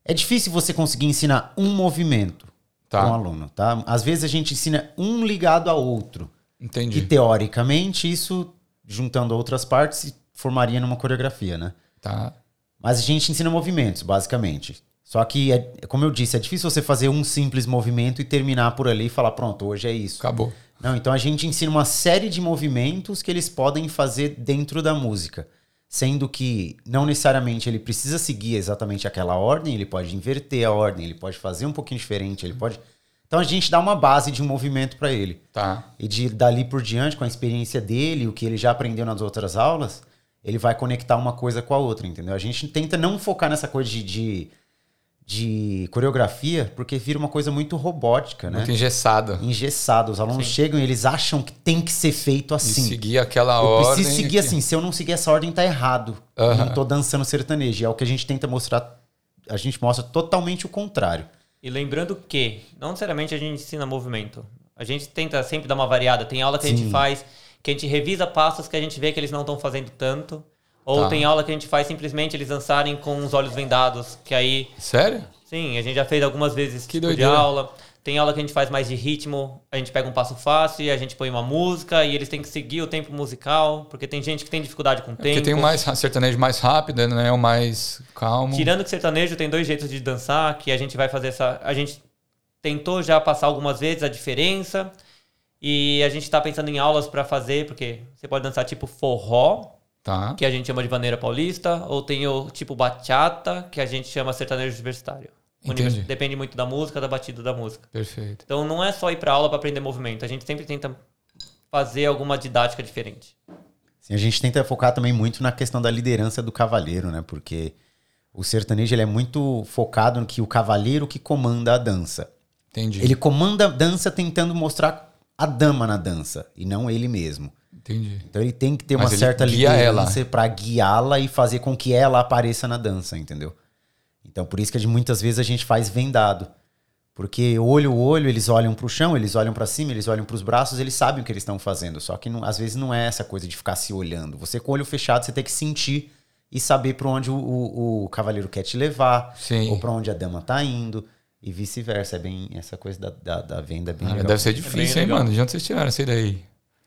é difícil você conseguir ensinar um movimento Tá. para um aluno, tá? Às vezes a gente ensina um ligado ao outro. Entendi. E teoricamente, isso, juntando outras partes, formaria numa coreografia, né? Tá. Mas a gente ensina movimentos, basicamente. Só que, é, como eu disse, é difícil você fazer um simples movimento e terminar por ali e falar, pronto, hoje é isso. Acabou. Não, então a gente ensina uma série de movimentos que eles podem fazer dentro da música. Sendo que não necessariamente ele precisa seguir exatamente aquela ordem, ele pode inverter a ordem, ele pode fazer um pouquinho diferente, ele pode. Então a gente dá uma base de um movimento para ele. Tá. E de dali por diante, com a experiência dele, o que ele já aprendeu nas outras aulas, ele vai conectar uma coisa com a outra, entendeu? A gente tenta não focar nessa coisa de, de, de coreografia, porque vira uma coisa muito robótica, né? Muito engessada. engessado. Os alunos Sim. chegam e eles acham que tem que ser feito E assim. seguir aquela Eu ordem. preciso seguir que- assim. Se eu não seguir essa ordem, tá errado. Eu Aham. não tô dançando sertanejo. E é o que a gente tenta mostrar. A gente mostra totalmente o contrário. E lembrando que, não necessariamente a gente ensina movimento. A gente tenta sempre dar uma variada. Tem aula que a gente Sim. faz, que a gente revisa passos que a gente vê que eles não estão fazendo tanto. Ou Tá. tem aula que a gente faz simplesmente eles dançarem com os olhos vendados, que aí, Sério? sim, a gente já fez algumas vezes Que tipo de aula. Tem aula que a gente faz mais de ritmo, a gente pega um passo fácil e a gente põe uma música e eles têm que seguir o tempo musical, porque tem gente que tem dificuldade com o tempo. É Porque tem o mais sertanejo mais rápido, né? O mais calmo. Tirando que sertanejo tem dois jeitos de dançar, que a gente vai fazer essa. A gente tentou já passar algumas vezes a diferença. E a gente tá pensando em aulas pra fazer, porque você pode dançar tipo forró, Tá. que a gente chama de vaneira paulista, ou tem o tipo bachata, que a gente chama sertanejo universitário. Entendi. Depende muito da música, da batida da música. Perfeito. Então não é só ir pra aula pra aprender movimento, a gente sempre tenta fazer alguma didática diferente. Assim, a gente tenta focar também muito na questão da liderança do cavaleiro, né? Porque o sertanejo ele é muito focado no que o cavaleiro que comanda a dança. Entendi. Ele comanda a dança tentando mostrar a dama na dança e não ele mesmo. Entendi. Então ele tem que ter Mas uma certa guia liderança para guiá-la e fazer com que ela apareça na dança, entendeu? Então por isso que muitas vezes a gente faz vendado. Porque olho a olho, eles olham pro chão, eles olham para cima, eles olham pros braços, eles sabem o que eles estão fazendo. Só que não- às vezes não é essa coisa de ficar se olhando. Você com o olho fechado, você tem que sentir e saber para onde o, o, o cavaleiro quer te levar, Sim. ou para onde a dama tá indo, e vice-versa. É bem essa coisa da, da, da venda é bem Ah, legal. deve ser bem difícil, hein, legal. mano? De onde vocês tiraram essa ideia aí?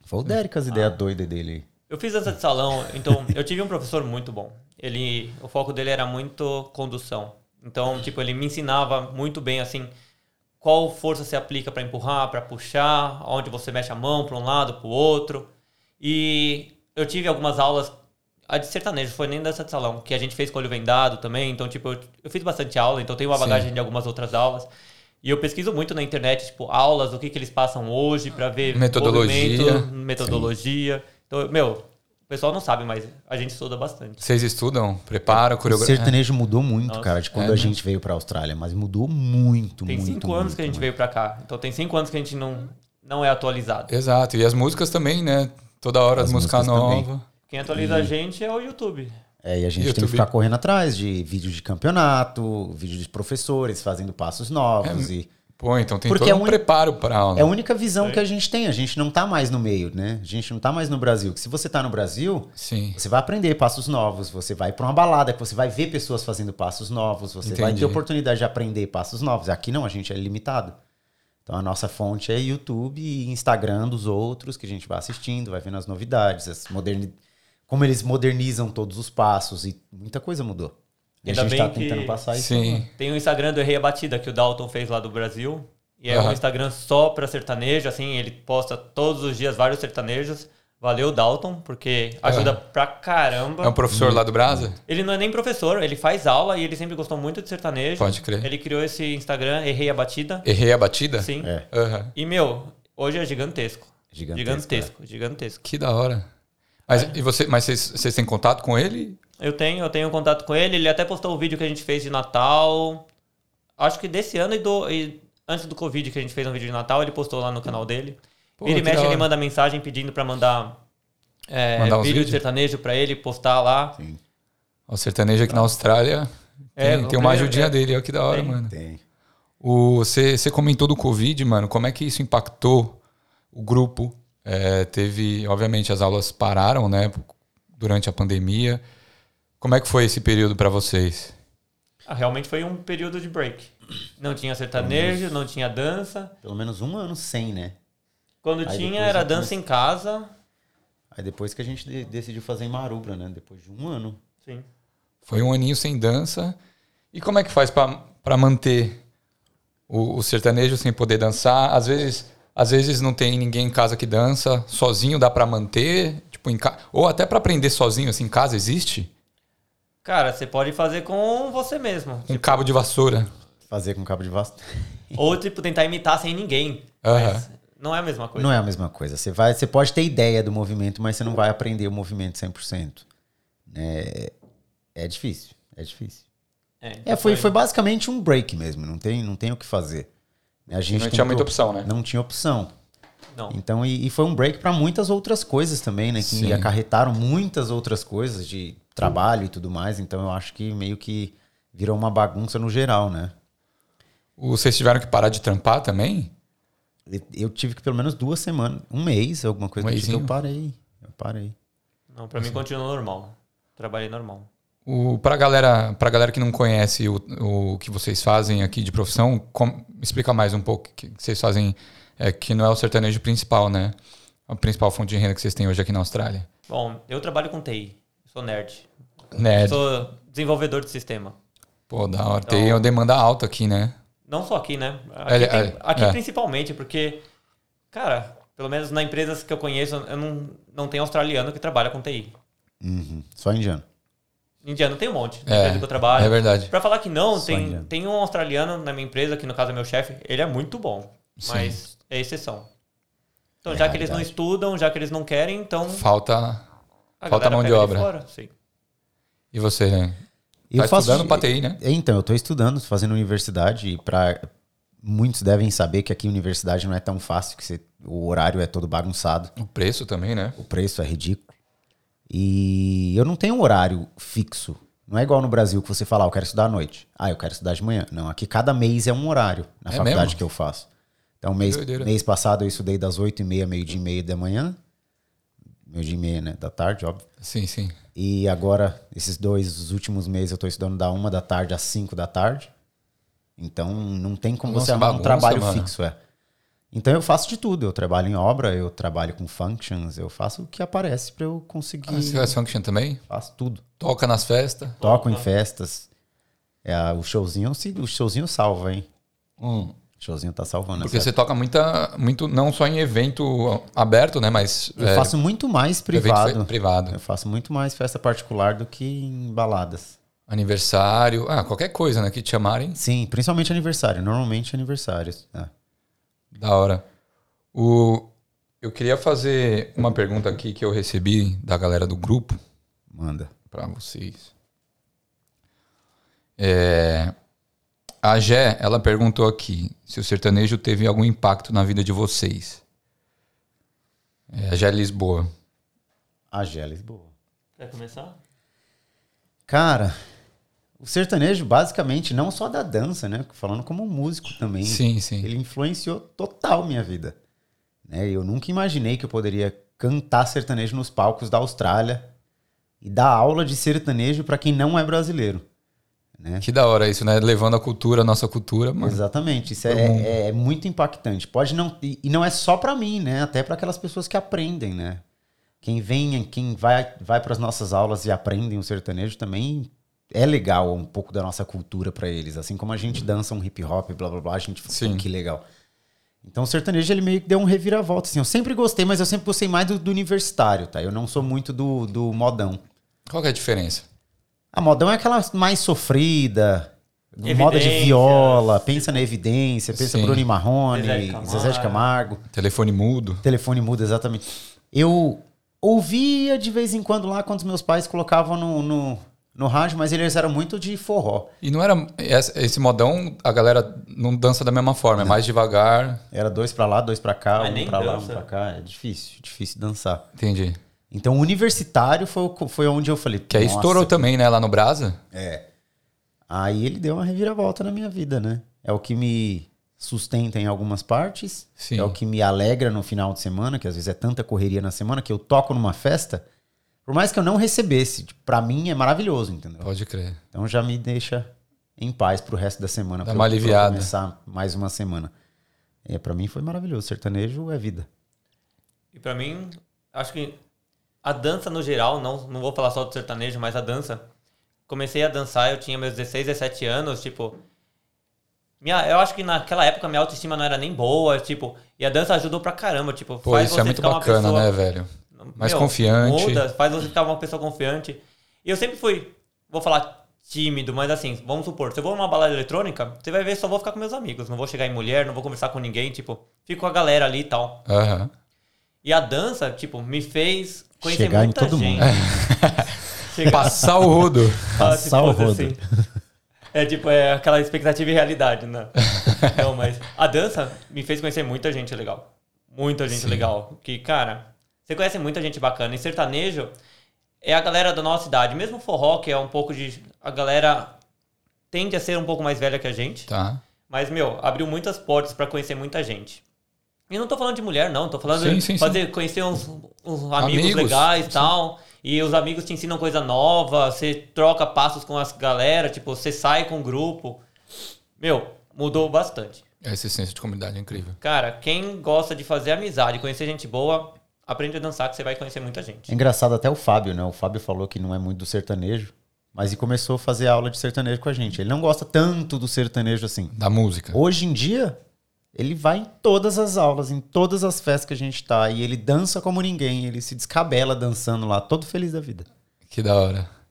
Foi o Derek as ideias doidas dele. Eu fiz dança de salão, então eu tive um professor muito bom. Ele, o foco dele era muito condução. Então, tipo, ele me ensinava muito bem assim qual força se aplica para empurrar, para puxar, onde você mexe a mão para um lado, para o outro. E eu tive algumas aulas a de sertanejo, foi nem dança de salão, que a gente fez com olho vendado também, então tipo, eu, eu fiz bastante aula, então tenho uma Sim. bagagem de algumas outras aulas. E eu pesquiso muito na internet, tipo, aulas, o que, que eles passam hoje para ver Metodologia. movimento, metodologia. Então, meu, o pessoal não sabe, mas a gente estuda bastante. Vocês estudam, preparam, O coreografia. sertanejo mudou muito, Nossa. cara, de quando É, a né? gente veio pra Austrália, mas mudou muito, Tem muito. cinco anos muito, que a gente muito. veio pra cá. Então tem cinco anos que a gente não, não é atualizado. Exato. E as músicas também, né? Toda hora As as músicas músicas também. novas. Quem atualiza a gente é o YouTube. É, e a gente tem YouTube. que ficar correndo atrás de vídeo de campeonato, vídeo de professores fazendo passos novos e Pô, então tem Porque todo é um um- preparo pra aula. é a única visão Sim. que a gente tem. A gente não tá mais no meio, né? A gente não tá mais no Brasil. Que se você tá no Brasil, Sim. você vai aprender passos novos, você vai pra uma balada que você vai ver pessoas fazendo passos novos, você vai Entendi. ter oportunidade de aprender passos novos. Aqui não, a gente é limitado. Então a nossa fonte é YouTube e Instagram dos outros que a gente vai assistindo, vai vendo as novidades, as moderni... como eles modernizam todos os passos e muita coisa mudou. E Ainda a gente bem tá que- tentando passar isso. Sim. Tem o Instagram do Errei a Batida, que o Dalton fez lá do Brasil. E é Aham. um Instagram só pra sertanejo, assim, ele posta todos os dias vários sertanejos. Valeu, Dalton, porque ajuda pra caramba. É um professor lá do Brasa? Ele não é nem professor, ele faz aula e ele sempre gostou muito de sertanejo. Pode crer. Ele criou esse Instagram, Errei a Batida. Errei a batida? Sim. É, Aham. E, meu, hoje é gigantesco. gigantesco. Gigantesco, gigantesco. Que da hora. Mas, e você, mas vocês, vocês têm contato com ele? Eu tenho, eu tenho contato com ele. Ele até postou o vídeo que a gente fez de Natal. Acho que desse ano e, do, e antes do Covid que a gente fez um vídeo de Natal, ele postou lá no canal dele. Pô, Vira e mexe, ele manda mensagem pedindo pra mandar, é, Mandar vídeo vídeos? de sertanejo pra ele, postar lá. Sim, O sertanejo aqui na Austrália É, tem, o tem uma primeiro- ajudinha é, dele. Olha que da hora, tem. mano. tem. O, você, você comentou do Covid, mano. Como é que isso impactou o grupo? É, teve, obviamente, as aulas pararam, né? Durante a pandemia. Como é que foi esse período pra vocês? Ah, realmente foi um período de break. Não tinha sertanejo, não tinha dança. Pelo menos um ano sem, né? Quando Aí tinha, era dança em casa. Aí depois que a gente de- decidiu fazer em Marubra, né? Depois de um ano. Sim. Foi um aninho sem dança. E como é que faz pra pra manter o, o sertanejo sem poder dançar? Às vezes, às vezes não tem ninguém em casa que dança. Sozinho dá pra manter? Tipo, em ca... Ou até pra aprender sozinho, assim, em casa existe? Cara, você pode fazer com você mesmo. Um cabo de vassoura. Fazer com cabo de vasco. Ou, tipo, tentar imitar sem ninguém. Mas não é a mesma coisa. Não é a mesma coisa. Você, vai, você pode ter ideia do movimento, mas você não vai aprender o movimento 100%. É, é difícil. É difícil. É, É, foi, foi basicamente um break mesmo. Não tem, não tem o que fazer. A gente Não tinha muita opção, né? Não tinha opção. Não. Então, e, e foi um break para muitas outras coisas também, né? Que Sim. acarretaram muitas outras coisas de trabalho e tudo mais. Então, eu acho que meio que virou uma bagunça no geral, né? Vocês tiveram que parar de trampar também? Eu tive que pelo menos duas semanas, um mês, alguma coisa Um do tipo. Eu parei. Eu parei. Não, pra mim continua normal. Trabalhei normal. O, pra, galera, pra galera que não conhece o, o que vocês fazem aqui de profissão, com- explica mais um pouco o que que vocês fazem, é, que não é o sertanejo principal, né? A principal fonte de renda que vocês têm hoje aqui na Austrália. Bom, eu trabalho com TI. Sou nerd. Nerd. Sou desenvolvedor de sistema. Pô, da hora. Tem uma demanda alta aqui, né? Não só aqui, né? Aqui, É, tem- é, aqui é. principalmente, porque, cara, pelo menos nas empresas que eu conheço, eu não, não tem australiano que trabalha com TI. Uhum. Só indiano. Indiano tem um monte, na É, empresa que eu trabalho. é verdade. Pra falar que não, Só tem, indiano. tem um australiano na minha empresa, que no caso é meu chefe, ele é muito bom, Sim. mas é exceção. Então, É já que eles não estudam, já que eles não querem, então Falta. a falta mão de obra. fora. Sim. E você, né? Eu Tá faço- estudando pra TI, né? Então, eu estou estudando, tô fazendo universidade e para muitos devem saber que aqui a universidade não é tão fácil, que você- o horário é todo bagunçado, O preço também, né? o preço é ridículo. E eu não tenho um horário fixo. Não é igual no Brasil que você fala, ah, eu quero estudar à noite. Ah, eu quero estudar de manhã. Não, aqui cada mês é um horário na É faculdade mesmo? que eu faço. Então, mês, mês passado eu estudei das 8h30, meio-dia e meia da manhã. Meio-dia e meia, né? Da tarde, óbvio. Sim, sim. E agora, esses dois os últimos meses, eu tô estudando da uma da tarde às 5 da tarde. Então, não tem como Nossa, você arrumar um trabalho mano. fixo, é. Então, eu faço de tudo. Eu trabalho em obra, eu trabalho com functions, eu faço o que aparece para eu conseguir. Ah, você faz function também? Faço tudo. Toca nas festas? Toco em festas. É, o showzinho, o showzinho salva, hein? Hum. O showzinho tá salvando. Porque você toca muita, muito, não só em evento aberto, né? Mas Eu é, faço muito mais privado. privado. Eu faço muito mais festa particular do que em baladas. Aniversário. Ah, qualquer coisa, né? Que te chamarem. Sim, principalmente aniversário. Normalmente aniversários. É. Da hora. O... Eu queria fazer uma pergunta aqui que eu recebi da galera do grupo Manda. para vocês. É, A Gé, ela perguntou aqui se o sertanejo teve algum impacto na vida de vocês. É, a Gé Lisboa. A Gé Lisboa. Quer começar? Cara, o sertanejo, basicamente, não só da dança, né? Falando como músico também. Sim, sim. Ele influenciou total minha vida. Né? Eu nunca imaginei que eu poderia cantar sertanejo nos palcos da Austrália e dar aula de sertanejo para quem não é brasileiro. Né? Que da hora isso, né? Levando a cultura, a nossa cultura, mano. Exatamente, isso é, é- é muito impactante. Pode não e e não é só para mim, né? Até para aquelas pessoas que aprendem, né? Quem vem, quem vai vai para as nossas aulas e aprendem o sertanejo também é legal um pouco da nossa cultura para eles, assim como a gente dança um hip hop, blá blá blá, a gente fala, Sim. "Pô, que legal. Então o sertanejo ele meio que deu um reviravolta, assim. Eu sempre gostei, mas eu sempre gostei mais do, do universitário, tá? Eu não sou muito do, do modão. Qual que é a diferença? A modão é aquela mais sofrida, moda de viola, pensa na evidência, pensa Sim. Bruno e Marrone, Zezé de Camargo. Zezé de Camargo, Telefone mudo. telefone muda, exatamente. Eu ouvia de vez em quando lá quando os meus pais colocavam no, no, no rádio, mas eles eram muito de forró. E não era. Esse modão, a galera não dança da mesma forma, é mais devagar. Era dois pra lá, dois pra cá, Mas um nem pra lá, um pra cá. É difícil, difícil dançar. Entendi. Então, o universitário foi, foi onde eu falei. Que aí "Nossa, estourou também, né? Lá no Brasa. É. Aí ele deu uma reviravolta na minha vida, né? É o que me sustenta em algumas partes. Sim. É o que me alegra no final de semana, que às vezes é tanta correria na semana que eu toco numa festa. Por mais que eu não recebesse, tipo, pra mim é maravilhoso, entendeu? Pode crer. Então já me deixa em paz pro resto da semana. Dá uma aliviada. começar mais uma semana. É, para mim foi maravilhoso. Sertanejo é vida. E pra mim, acho que a dança no geral, não, não vou falar só do sertanejo, mas a dança. Comecei a dançar, eu tinha meus 16, 17 anos, tipo. Minha, eu acho que naquela época minha autoestima não era nem boa, tipo, e a dança ajudou pra caramba, tipo, Pô, isso é muito bacana, pessoa- né, velho? Mais confiante. Muda, faz você ficar uma pessoa confiante. E eu sempre fui, vou falar tímido, mas assim, vamos supor, se eu vou numa balada eletrônica, você vai ver, só vou ficar com meus amigos, não vou chegar em mulher, não vou conversar com ninguém, tipo, fico com a galera ali e tal. Aham. E a dança, tipo, me fez conhecer Chegar em muita todo gente. mundo. [laughs] Chegar, Passar o rodo. ah, Passar o fosse rodo. assim. É tipo, é aquela expectativa e realidade, né? [laughs] Não, mas a dança me fez conhecer muita gente legal. Muita gente Sim. legal. Que, cara, você conhece muita gente bacana. E sertanejo é a galera da nossa idade. Mesmo forró, que é um pouco de. A galera tende a ser um pouco mais velha que a gente. Tá. Mas, meu, abriu muitas portas pra conhecer muita gente. E não tô falando de mulher, não. Tô falando Sim, de sim, fazer, conhecer uns, uns amigos, Amigos, legais e sim. tal. E os amigos te ensinam coisa nova. Você troca passos com as galera. Tipo, você sai com o grupo. Meu, mudou bastante. Essa essência de comunidade é incrível. Cara, quem gosta de fazer amizade, conhecer gente boa, aprende a dançar que você vai conhecer muita gente. É engraçado até o Fábio, né? O Fábio falou que não é muito do sertanejo, mas ele começou a fazer aula de sertanejo com a gente. Ele não gosta tanto do sertanejo assim. Da música. Hoje em dia, ele vai em todas as aulas, em todas as festas que a gente tá, e ele dança como ninguém, ele se descabela dançando lá, todo feliz da vida. Que da hora.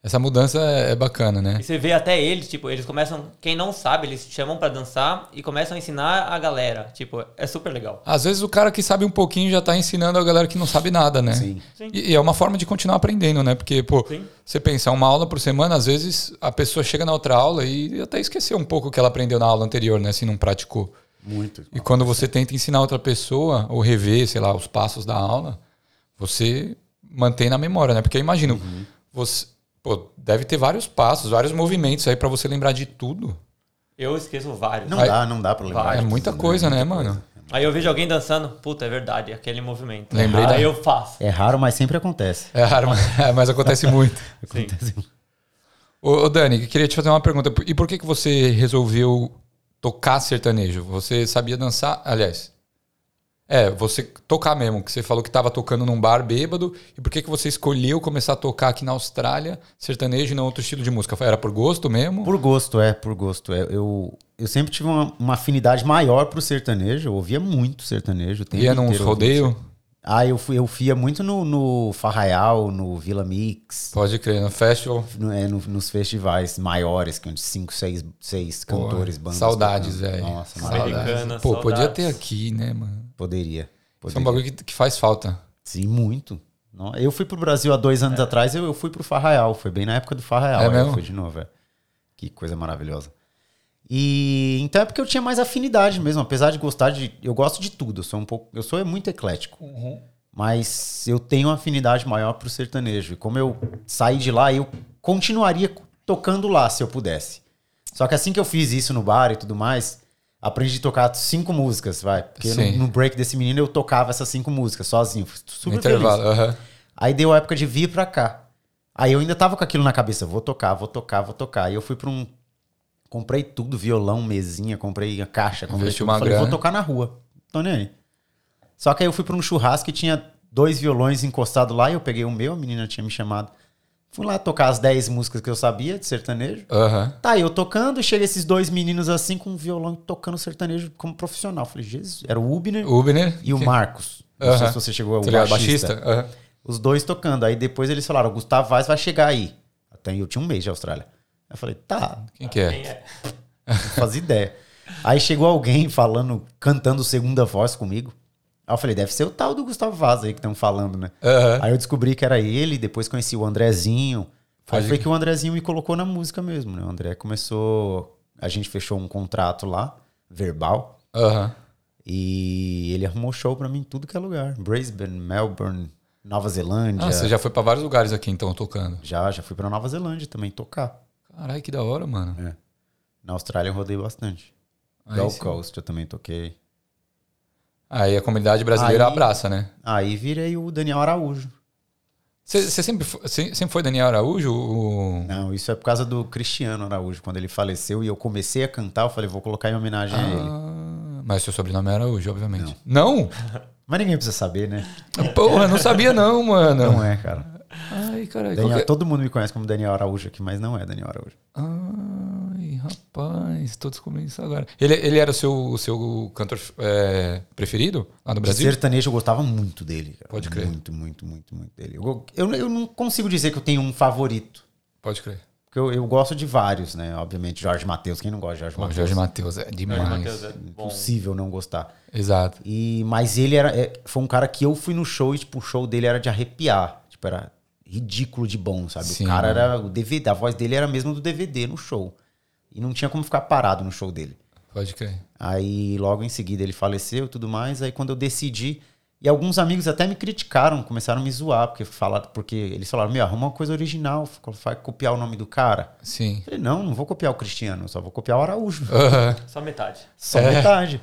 Essa mudança é é bacana, né? E você vê até eles, tipo, eles começam. Quem não sabe, eles te chamam pra dançar e começam a ensinar a galera. Tipo, é super legal. Às vezes o cara que sabe um pouquinho já tá ensinando a galera que não sabe nada, né? Sim. Sim. E, e é uma forma de continuar aprendendo, né? Porque, pô, Sim. você pensa uma aula por semana, às vezes a pessoa chega na outra aula e até esqueceu um pouco o que ela aprendeu na aula anterior, né? Se não praticou. Muito. E quando você tenta ensinar outra pessoa ou rever, sei lá, os passos da aula, você mantém na memória, né? Porque eu imagino, Uhum. você, pô, deve ter vários passos, vários movimentos aí pra você lembrar de tudo. Eu esqueço vários. Não Aí- dá, não dá pra lembrar. Vai, É muita tudo, coisa, né, Muita mano? coisa. Aí eu vejo alguém dançando, puta, é verdade, aquele movimento. Lembrei Aí da- eu faço. É raro, mas sempre acontece. É raro, mas, [laughs] é, mas acontece [laughs] muito. Acontece. Ô, ô, Dani, queria te fazer uma pergunta. E por que, que você resolveu tocar sertanejo? Você sabia dançar? Aliás, é, você tocar mesmo, que você falou que estava tocando num bar bêbado. E por que, que você escolheu começar a tocar aqui na Austrália sertanejo e não outro estilo de música? Era por gosto mesmo? Por gosto, é, por gosto. É, eu, eu sempre tive uma, uma afinidade maior pro sertanejo, eu ouvia muito sertanejo. Ia nos rodeio? Ah, eu fui, eu fui muito no, no Farraial, no Vila Mix, Pode crer, no festival. no- é, no- nos festivais maiores, que onde cinco, seis, seis cantores, bandas. Saudades, velho. Nossa, Saudades. Pô, podia saudades. ter aqui, né, mano? Poderia. Isso é poderia. um bagulho que, que faz falta. Sim, muito. Não, Eu fui pro Brasil há dois anos atrás, eu, eu fui pro Farraial. Foi bem na época do Farraial. É aí eu mesmo? fui de novo, é. Que coisa maravilhosa. E então é porque eu tinha mais afinidade mesmo, apesar de gostar de. Eu gosto de tudo. Eu sou um pouco. Eu sou muito eclético. Mas eu tenho uma afinidade maior pro sertanejo. E como eu saí de lá, eu continuaria tocando lá se eu pudesse. Só que assim que eu fiz isso no bar e tudo mais, aprendi a tocar cinco músicas, vai. Porque no, no break desse menino eu tocava essas cinco músicas sozinho. Super feliz. intervalo. aham. Aí deu a época de vir pra cá. Aí eu ainda tava com aquilo na cabeça, vou tocar, vou tocar, vou tocar. Aí eu fui pra um. Comprei tudo, violão, mesinha, comprei a caixa, comprei tudo. uma Falei, vou grana. tocar na rua. Tô nem aí. Só que aí eu fui pra um churrasco e tinha dois violões encostados lá, e eu peguei o meu, a menina tinha me chamado. Fui lá tocar as 10 músicas que eu sabia de sertanejo. Aham. Tá, eu tocando, e chega esses dois meninos assim com um violão tocando sertanejo como profissional. Falei, Jesus, era o Ubner Ubner. e o Marcos. Não sei se você chegou ao ligado? baixista. Baixista? Aham. Os dois tocando. Aí depois eles falaram, o Gustavo Vaz vai chegar aí. Até eu tinha um mês de Austrália. Aí eu falei, tá, Quem que é? Quem é? não fazia ideia. Aí chegou alguém falando, cantando segunda voz comigo. Aí eu falei, deve ser o tal do Gustavo Vaz aí que estão falando, né? Aham. Aí eu descobri que era ele, depois conheci o Andrezinho. Aí foi que o Andrezinho me colocou na música mesmo, né? O André começou. A gente fechou um contrato lá, verbal. Aham. E ele arrumou show pra mim em tudo que é lugar. Brisbane, Melbourne, Nova Zelândia. Ah, você já foi pra vários lugares aqui, então, tocando. Já, já fui pra Nova Zelândia também tocar. Caralho, que da hora, mano. Na Austrália eu rodei bastante. Aí Gold sim. Coast eu também toquei. Aí a comunidade brasileira Aí- abraça, né? Aí virei o Daniel Araújo. Você sempre, sempre foi Daniel Araújo? O... Não, isso é por causa do Cristiano Araújo. Quando ele faleceu e eu comecei a cantar, eu falei, vou colocar em homenagem a ele. Ah, mas seu sobrenome é Araújo, obviamente. Não? [laughs] Mas ninguém precisa saber, né? Porra, não sabia não, mano. Não é, cara. Ai, caralho. Daniel- qual que é- Todo mundo me conhece como Daniel Araújo aqui, mas não é Daniel Araújo. Ai, rapaz, tô descobrindo isso agora. Ele, ele era o seu, o seu cantor é, preferido lá no De Brasil? sertanejo eu gostava muito dele. Cara. Pode crer. Muito, muito, muito, muito dele. Eu, eu, eu não consigo dizer que eu tenho um favorito. Pode crer. Porque eu, eu gosto de vários, né? Obviamente, Jorge Matheus. Quem não gosta de Jorge Matheus? Jorge Matheus é Jorge demais. Matheus é bom. Impossível não gostar. Exato. E, mas ele era, é, foi um cara que eu fui no show e, tipo, o show dele era de arrepiar. Tipo, era ridículo de bom, sabe? Sim. O cara era. O DVD, a voz dele era mesmo do DVD no show. E não tinha como ficar parado no show dele. Pode crer. Aí logo em seguida ele faleceu e tudo mais. Aí quando eu decidi. E alguns amigos até me criticaram, começaram a me zoar, porque, falaram, porque eles falaram: Meu, arruma uma coisa original, vai copiar o nome do cara. Sim. Eu falei: Não, não vou copiar o Cristiano, eu só vou copiar o Araújo. [laughs] Aham. Só metade. Só É. metade.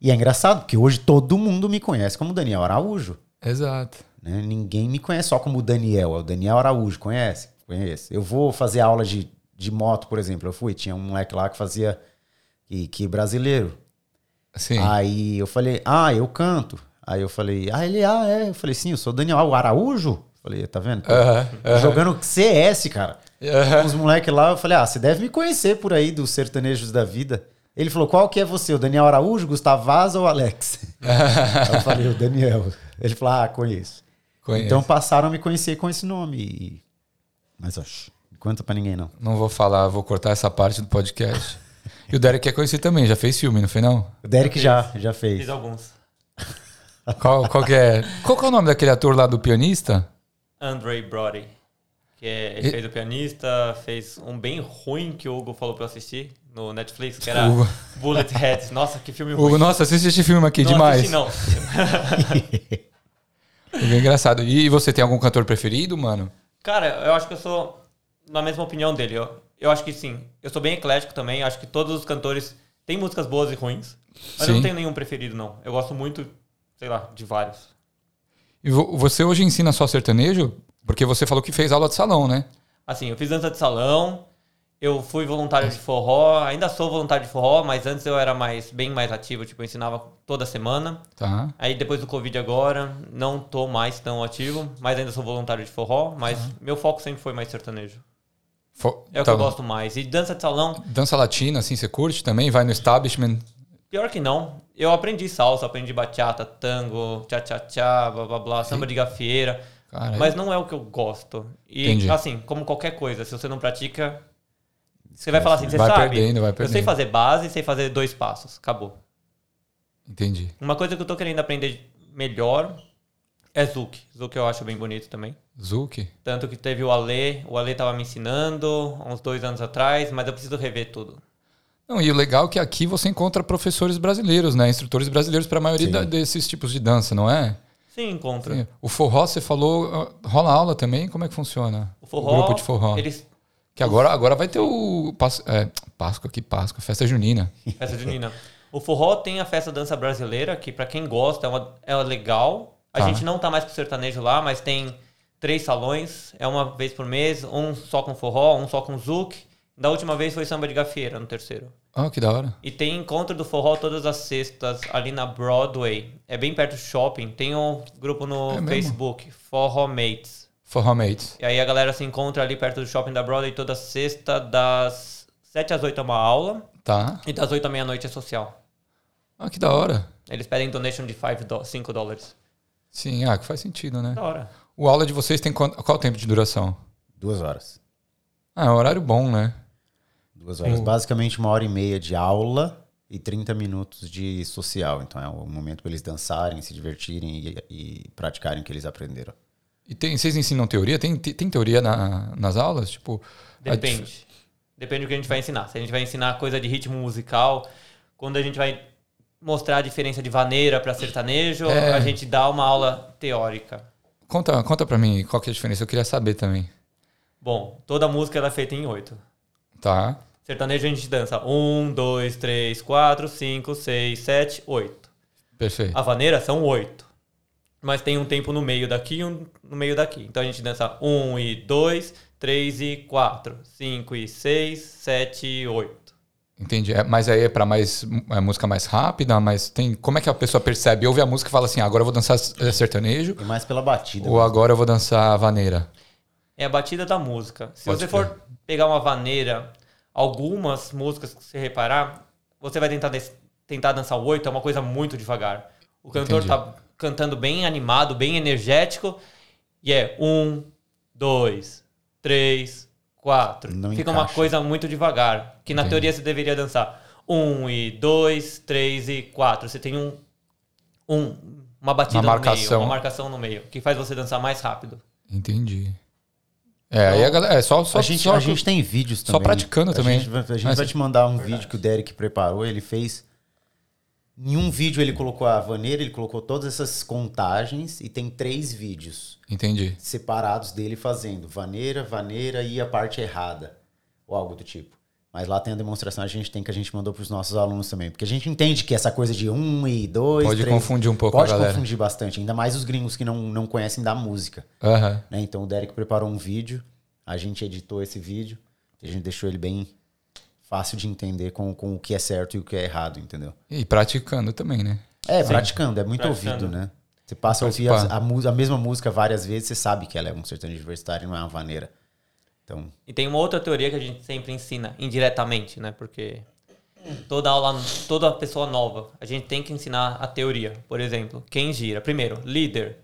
E é engraçado, porque hoje todo mundo me conhece como Daniel Araújo. Exato. né? Ninguém me conhece só como Daniel. É o Daniel Araújo, conhece? Conhece. Eu vou fazer aula de, de moto, por exemplo. Eu fui, tinha um moleque lá que fazia. Que, que brasileiro. Sim. Aí eu falei, ah, eu canto. Aí eu falei, ah, ele, ah, é. Eu falei, sim, eu sou Daniel Araújo. Falei, tá vendo? Aham, aham. Jogando CS, cara. Os moleques lá, eu falei, ah, você deve me conhecer por aí dos sertanejos da vida. Ele falou, qual que é você? O Daniel Araújo, Gustavo Vaz ou Alex? [laughs] Eu falei, o Daniel. Ele falou, ah, conheço. Conheço. Então passaram a me conhecer com esse nome. Mas, não conta pra ninguém, não. Não vou falar, vou cortar essa parte do podcast. [laughs] e o Derek é conhecido também, já fez filme, não foi não? O Derek já, já fez. Fiz alguns. Qual, qual que é? Qual que é o nome daquele ator lá do pianista? Andre Brody. Que é, ele E- fez o pianista, fez um bem ruim que o Hugo falou pra eu assistir no Netflix, que era Hugo. Bullet Heads. Nossa, que filme ruim. Hugo, nossa, assiste esse filme aqui não demais. assisti, não. [laughs] É engraçado. E você tem algum cantor preferido, mano? Cara, eu acho que eu sou na mesma opinião dele. Eu, eu acho que sim. Eu sou bem eclético também. Acho que todos os cantores têm músicas boas e ruins. Mas eu Sim. não tenho nenhum preferido, não. Eu gosto muito, sei lá, de vários. E vo- você hoje ensina só sertanejo? Porque você falou que fez aula de salão, né? Assim, eu fiz dança de salão, eu fui voluntário de forró, ainda sou voluntário de forró, mas antes eu era mais bem mais ativo, tipo, eu ensinava toda semana. Tá. Aí depois do Covid agora, não tô mais tão ativo, mas ainda sou voluntário de forró, mas meu foco sempre foi mais sertanejo. É o tá. que eu gosto mais. E dança de salão, Dança latina, assim, você curte também? Vai no establishment? Pior que não. Eu aprendi salsa, aprendi bachata, tango, tchá-tchá-tchá, blá blá blá, samba de gafieira. Caralho. Mas não é o que eu gosto. E, Entendi. assim, como qualquer coisa, se você não pratica, você vai falar assim, você Vai sabe. perdendo, vai Eu sei perdendo. fazer base, sei fazer dois passos. Acabou. Entendi. Uma coisa que eu tô querendo aprender melhor é Zouk. Zouk eu acho bem bonito também. Zuki? Tanto que teve o Ale, o Ale tava me ensinando uns dois anos atrás, mas eu preciso rever tudo. Não, e o legal é que aqui você encontra professores brasileiros, né? Instrutores brasileiros para a maioria da- desses tipos de dança, não é? Sim, encontro. Sim. O forró, você falou, ah, rola aula também? Como é que funciona? O forró, grupo de forró. eles... Que agora, agora vai ter o é, Páscoa aqui, Páscoa, festa junina. Festa junina. O forró tem a festa dança brasileira, que pra quem gosta é, uma, é legal. A Tá. gente não tá mais com sertanejo lá, mas tem três salões, é uma vez por mês, um só com forró, um só com zouk. Da última vez foi samba de gafieira, no terceiro. Ah, que da hora. E tem encontro do forró todas as sextas ali na Broadway. É bem perto do shopping. Tem um grupo no É mesmo? Facebook, Forró Mates. Forró Mates. E aí a galera se encontra ali perto do shopping da Broadway toda sexta, das 7 às 8 é uma aula Tá. e das 8 à meia-noite é social. Ah, que da hora. Eles pedem donation de 5 dólares. Sim, ah, que faz sentido, né? Da hora. O aula de vocês tem quanto- qual o tempo de duração? Duas horas. Ah, é um horário bom, né? Duas horas. Hum. Basicamente uma hora e meia de aula e 30 minutos de social. Então é o momento para eles dançarem, se divertirem e, e praticarem o que eles aprenderam. E tem, vocês ensinam teoria? Tem, tem, teoria na- nas aulas? Tipo, a Depende. Depende do que a gente vai ensinar. Se a gente vai ensinar coisa de ritmo musical, quando a gente vai mostrar a diferença de vaneira para sertanejo, É. a gente dá uma aula teórica. Conta, conta pra mim qual que é a diferença. Eu queria saber também. Bom, toda música ela é feita em oito. Tá. Sertanejo a gente dança um, dois, três, quatro, cinco, seis, sete, oito. Perfeito. A vaneira são oito. Mas tem um tempo no meio daqui e um no meio daqui. Então a gente dança um e dois, três e quatro, cinco e seis, sete e oito. Entendi. É, mas aí é pra mais é música mais rápida, mas tem. Como é que a pessoa percebe? Ouve a música e fala assim: "Ah, agora eu vou dançar eh, sertanejo E mais pela batida. ou agora eu vou dançar vaneira. É a batida da música. Se Pode você for pegar uma vaneira, algumas músicas que você reparar, você vai tentar, tentar dançar o oito, é uma coisa muito devagar. O cantor Entendi. tá cantando bem animado, bem energético, e é um, dois, três, quatro. Não Fica uma encaixa. coisa muito devagar, que na Entendi. teoria você deveria dançar um e dois, três e quatro. Você tem um, um uma batida Uma no meio, marcação. uma marcação no meio, que faz você dançar mais rápido. Entendi. É, aí a galera. É só. só a, gente, só a gente tem vídeos só também. praticando a também. Gente, vai- a gente Mas- vai te mandar um vídeo que o Derek preparou. Ele fez. Em um vídeo ele colocou a vaneira, ele colocou todas essas contagens e tem três vídeos Entendi. separados dele fazendo vaneira, vaneira e a parte errada. Ou algo do tipo. Mas lá tem a demonstração, a gente tem que a gente mandou para os nossos alunos também. Porque a gente entende que essa coisa de um e dois. Pode três, confundir um pouco pode a galera. confundir bastante, ainda mais os gringos que não, não conhecem da música. Aham. né? Então o Derek preparou um vídeo, a gente editou esse vídeo, a gente deixou ele bem fácil de entender com, com o que é certo e o que é errado, entendeu? E praticando também, né? É, praticando, é muito Praticando. ouvido, né? Você passa a ouvir a, a a mesma música várias vezes, você sabe que ela é um sertanejo universitário, não é uma vaneira. Então, E tem uma outra teoria que a gente sempre ensina indiretamente, né? Porque toda aula, toda pessoa nova, a gente tem que ensinar a teoria. Por exemplo, quem gira? Primeiro, líder.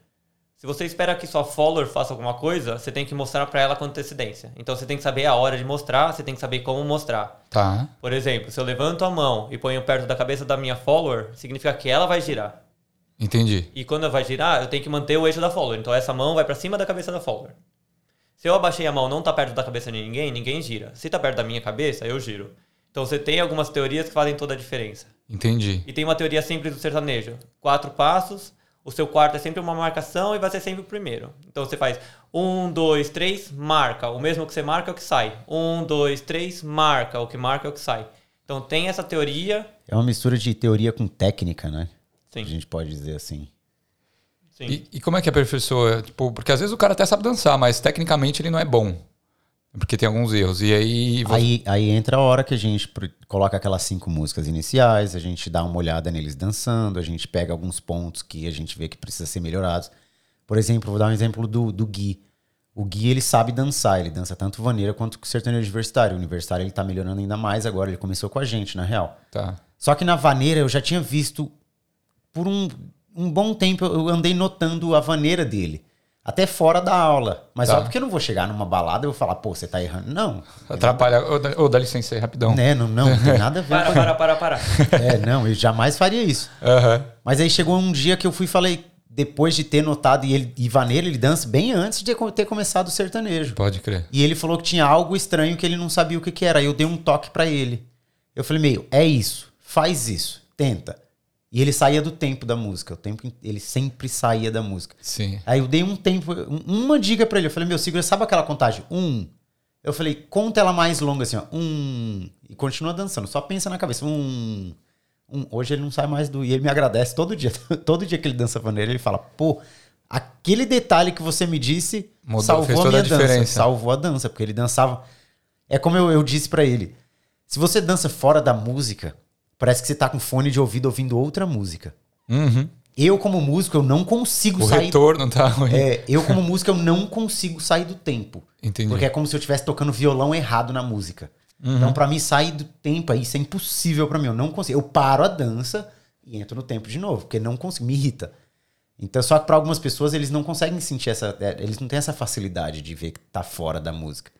Se você espera que sua follower faça alguma coisa, você tem que mostrar para ela com antecedência. Então você tem que saber a hora de mostrar, você tem que saber como mostrar. Tá. Por exemplo, se eu levanto a mão e ponho perto da cabeça da minha follower, significa que ela vai girar. Entendi. E quando ela vai girar, eu tenho que manter o eixo da follower. Então essa mão vai pra cima da cabeça da follower. Se eu abaixei a mão não tá perto da cabeça de ninguém, ninguém gira. Se tá perto da minha cabeça, eu giro. Então você tem algumas teorias que fazem toda a diferença. Entendi. E tem uma teoria simples do sertanejo. Quatro passos, o seu quarto é sempre uma marcação e vai ser sempre o primeiro. Então você faz um, dois, três, marca. O mesmo que você marca é o que sai. Um, dois, três, marca. O que marca é o que sai. Então tem essa teoria. é uma mistura de teoria com técnica, né? Sim, A gente pode dizer assim. sim. E, e como é que a pessoa. Tipo, porque às vezes o cara até sabe dançar, mas tecnicamente ele não é bom. Porque tem alguns erros. E aí. você- Aí, aí entra a hora que a gente coloca aquelas cinco músicas iniciais, a gente dá uma olhada neles dançando, a gente pega alguns pontos que a gente vê que precisa ser melhorados. Por exemplo, vou dar um exemplo do, do Gui. O Gui, ele sabe dançar, ele dança tanto vaneira quanto sertanejo universitário. O universitário, ele tá melhorando ainda mais agora, ele começou com a gente, na real. Tá. Só que na vaneira eu já tinha visto por um, um bom tempo eu andei notando a vaneira dele. Até fora da aula. Mas Tá. só porque eu não vou chegar numa balada e vou falar, pô, você tá errando. Não. Atrapalha. Ô, dá- ô, dá licença aí, rapidão. Né, não, não, não tem nada a ver Para, para, para, para. [laughs] É, não, eu jamais faria isso. Mas aí chegou um dia que eu fui e falei, depois de ter notado, e ele, e vaneira ele dança bem antes de ter começado o sertanejo. Pode crer. E ele falou que tinha algo estranho que ele não sabia o que, que era. Aí eu dei um toque pra ele. Eu falei, meio, é isso, faz isso, tenta. E ele saía do tempo da música. O tempo, ele sempre saía da música. Sim. Aí eu dei um tempo, um- uma dica pra ele. Eu falei, meu, segura, sabe aquela contagem? Um. Eu falei, conta ela mais longa assim, ó. Um. E continua dançando. Só pensa na cabeça. Um. Um. Hoje ele não sai mais do. E ele me agradece todo dia. [laughs] todo dia que ele dança vaneira, ele fala, pô, aquele detalhe que você me disse Mudou, salvou a minha a dança. Salvou a dança, porque ele dançava. É como eu, eu disse pra ele. Se você dança fora da música, parece que você tá com fone de ouvido ouvindo outra música. Uhum. Eu, como músico, eu não consigo O sair retorno tá ruim. é, eu como músico eu não consigo sair do tempo. Entendi. Porque é como se eu estivesse tocando violão errado na música. Então pra mim sair do tempo aí, isso é impossível pra mim, eu não consigo. Eu paro a dança e entro no tempo de novo, porque não consigo, me irrita. Então só que pra algumas pessoas eles não conseguem sentir essa, é, eles não têm essa facilidade de ver que tá fora da música.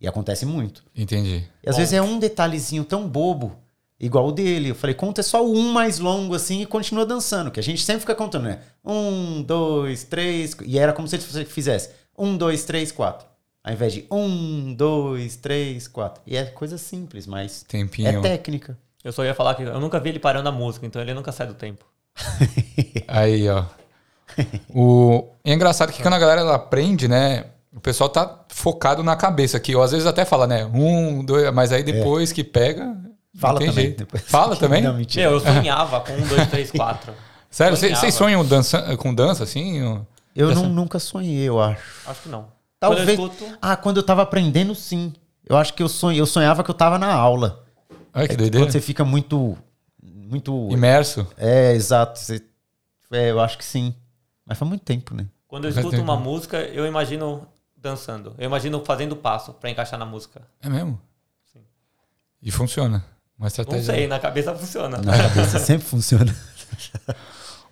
E acontece muito. Entendi. E às vezes é um detalhezinho tão bobo, igual o dele. Eu falei, conta só o um mais longo assim e continua dançando. Que a gente sempre fica contando, né? Um, dois, três. E era como se você fizesse um, dois, três, quatro. Ao invés de um, dois, três, quatro. E é coisa simples, mas Tempinho. é técnica. Eu só ia falar que eu nunca vi ele parando a música, então ele nunca sai do tempo. [laughs] Aí, ó. O... É engraçado que quando a galera ela aprende, né? O pessoal tá focado na cabeça aqui. Ou às vezes até fala, né? Um, dois, mas aí depois que pega. Fala também. jeito. depois. Fala [laughs] também? Não, mentira. Meu, eu sonhava com um, dois, três, quatro. [laughs] Sério, vocês sonham dança, com dança assim? Ou- Eu não- nunca sonhei, eu acho. Acho que não. Talvez. Quando escuto, Ah, quando eu tava aprendendo, sim. Eu acho que eu sonhei. Eu sonhava que eu tava na aula. Olha que É doideira. quando você fica muito. Muito. Imerso. É, exato. Você- é, eu acho que sim. Mas faz muito tempo, né? quando eu Faz escuto tempo. uma música, eu imagino dançando. Eu imagino fazendo passo pra encaixar na música. É mesmo? E funciona. Uma Não estratégia. sei, na cabeça funciona. Na cabeça [laughs] sempre funciona.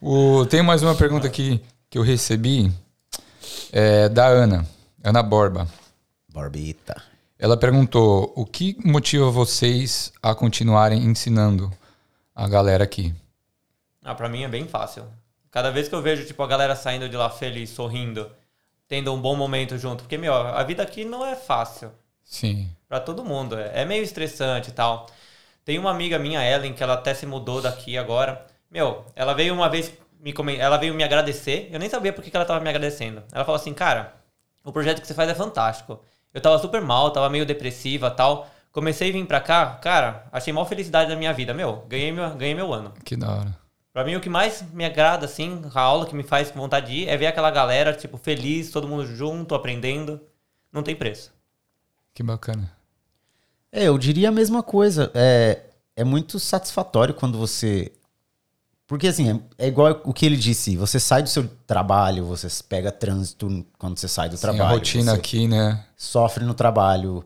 O, tem mais uma pergunta aqui que eu recebi é, da Ana, Ana Borba. Barbita. Ela perguntou: o que motiva vocês a continuarem ensinando a galera aqui? Ah, pra mim é bem fácil. Cada vez que eu vejo, tipo, a galera saindo de lá feliz, sorrindo, tendo um bom momento junto. Porque, meu, a vida aqui não é fácil. Sim. Pra todo mundo. É é meio estressante e tal. Tem uma amiga minha, Ellen, que ela até se mudou daqui agora. Meu, ela veio uma vez me ela veio me agradecer. Eu nem sabia por que ela tava me agradecendo. Ela falou assim, cara, o projeto que você faz é fantástico. Eu tava super mal, tava meio depressiva tal. Comecei a vir pra cá, cara, achei maior felicidade da minha vida. Meu, ganhei meu, ganhei meu ano. Que da hora. Pra mim, o que mais me agrada, assim, a aula que me faz com vontade de ir, é ver aquela galera, tipo, feliz, todo mundo junto, aprendendo. Não tem preço. Que bacana. É, eu diria a mesma coisa. É, é muito satisfatório quando você. Porque assim, é, é igual o que ele disse: você sai do seu trabalho, você pega trânsito quando você sai do Sim, trabalho. a rotina você aqui, né? sofre no trabalho,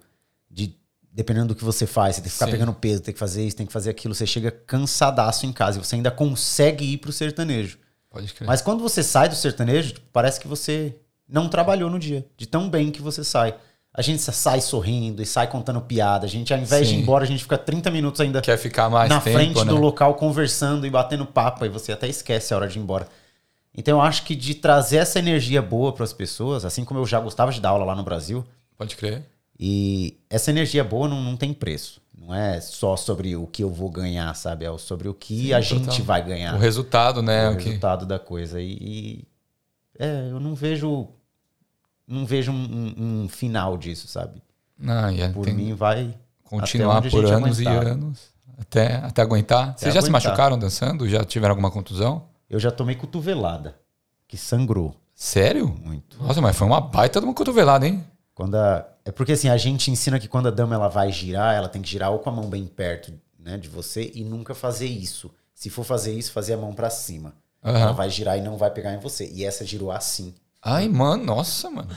de, dependendo do que você faz, você tem que ficar Sim. pegando peso, tem que fazer isso, tem que fazer aquilo. Você chega cansadaço em casa e você ainda consegue ir pro sertanejo. Pode crer. Mas quando você sai do sertanejo, parece que você não trabalhou no dia, de tão bem que você sai. A gente sa- sai sorrindo e sai contando piada. A gente, ao invés de Sim. ir embora, a gente fica 30 minutos ainda Quer ficar mais na tempo, frente né? do local conversando e batendo papo, e você até esquece a hora de ir embora. Então eu acho que de trazer essa energia boa para as pessoas, assim como eu já gostava de dar aula lá no Brasil, Pode crer. e essa energia boa não, não tem preço. Não é só sobre o que eu vou ganhar, sabe? É sobre o que Sim, a total. gente vai ganhar O resultado, né? o o que... resultado da coisa. E, e- é, eu não vejo não vejo um, um- um final disso, sabe? Não, e Por mim vai continuar até por anos aguentar. e anos até, até aguentar. Vocês já se aguentar. machucaram dançando? Já tiveram alguma contusão? Eu já tomei cotovelada, que sangrou Sério? muito. Nossa, mas foi uma baita de uma cotovelada, hein? Quando a- é porque assim, a gente ensina que quando a dama ela vai girar, ela tem que girar ou com a mão bem perto, né, de você e nunca fazer isso. Se for fazer isso, fazer a mão pra cima. Aham. Ela vai girar e não vai pegar em você. E essa girou assim. Ai, mano, nossa, mano.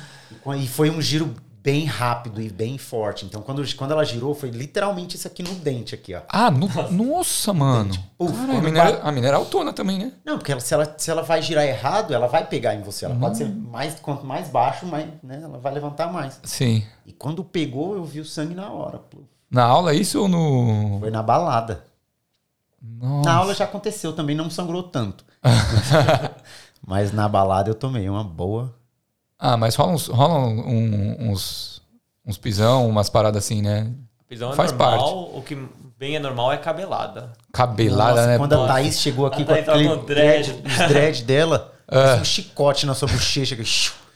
E foi um giro bem rápido e bem forte. Então, quando, quando ela girou, foi literalmente isso aqui no dente, aqui, ó. Ah, no- nossa, mano. Cara, a, mineira, vai- a é autona também, né? Não, porque ela- se, ela, se ela vai girar errado, ela vai pegar em você. Ela pode ser mais, quanto mais baixo, mais, né, ela vai levantar mais. Sim. E quando pegou, eu vi o sangue na hora. Na aula é isso ou no. Foi na balada. Nossa. Na aula já aconteceu também, não sangrou tanto. [laughs] Mas na balada eu tomei uma boa. Ah, mas rola uns, rola um- uns, uns pisão, umas paradas assim, né? Pisão é Faz normal, o que bem é normal é cabelada. Cabelada, Nossa, né? quando a Nossa. Thaís chegou aqui A com Thaís aquele dread. dread, dread dela, [laughs] É. fez um chicote na sua bochecha.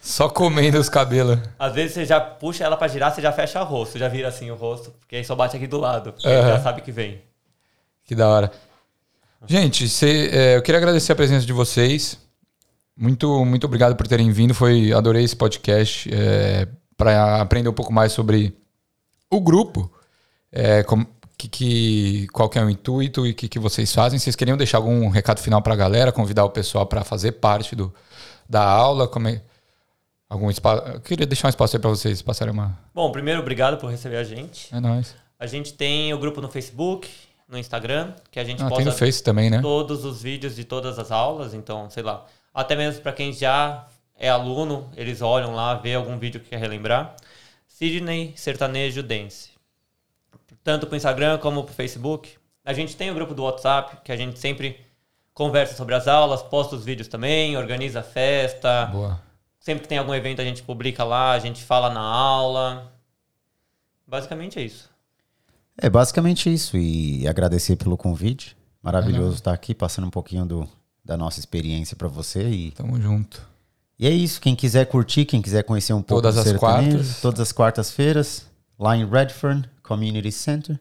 Só comendo os cabelos. Às vezes você já puxa ela pra girar, você já fecha o rosto, já vira assim o rosto, porque aí só bate aqui do lado, porque já sabe que vem. Que da hora. Gente, cê- é, eu queria agradecer a presença de vocês. Muito, muito obrigado por terem vindo. Foi, adorei esse podcast para aprender um pouco mais sobre o grupo, é, que, que, qual que é o intuito e o que, que vocês fazem. Vocês queriam deixar algum recado final para a galera, convidar o pessoal para fazer parte do, da aula? Como é- algum espaço? Eu queria deixar um espaço aí para vocês passarem uma. Bom, primeiro, obrigado por receber a gente. É nóis. A gente tem o grupo no Facebook, no Instagram, que a gente Ah, tem posta no Face também, né? todos os vídeos de todas as aulas, então, sei lá, até mesmo para quem já é aluno, eles olham lá, vê algum vídeo que quer relembrar. Sidney Sertanejo Dance. Tanto pro Instagram como pro Facebook. A gente tem o grupo do WhatsApp, que a gente sempre conversa sobre as aulas, posta os vídeos também, organiza festa. Boa. Sempre que tem algum evento a gente publica lá, a gente fala na aula. Basicamente é isso. É basicamente isso. E agradecer pelo convite. Maravilhoso estar aqui, passando um pouquinho do, da nossa experiência para você. E, Tamo junto. e é isso. Quem quiser curtir, quem quiser conhecer um pouco Todas do as quartas. todas as quartas-feiras, lá em Redfern Community Center.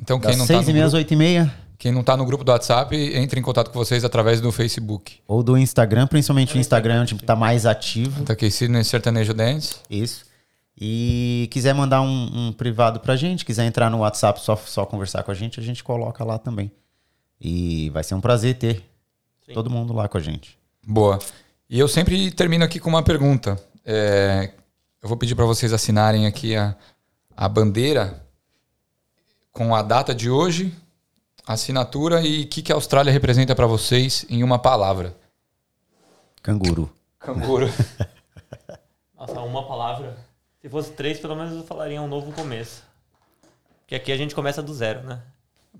Então, quem Das não, tá seis e meia às oito e meia. quem não tá no grupo do WhatsApp, entre em contato com vocês através do Facebook. Ou do Instagram, principalmente o Instagram, onde tá mais ativo. Tá aqui, Sidney Sertanejo Dance. Isso. E quiser mandar um, um privado pra gente, quiser entrar no WhatsApp só, só conversar com a gente, a gente coloca lá também. E vai ser um prazer ter Sim. todo mundo lá com a gente. Boa. E eu sempre termino aqui com uma pergunta. É, eu vou pedir para vocês assinarem aqui a, a bandeira com a data de hoje, a assinatura e o que, que a Austrália representa para vocês em uma palavra. Canguru. Canguru. [laughs] Nossa, uma palavra. Se fosse três, pelo menos eu falaria um novo começo. Porque aqui a gente começa do zero, né?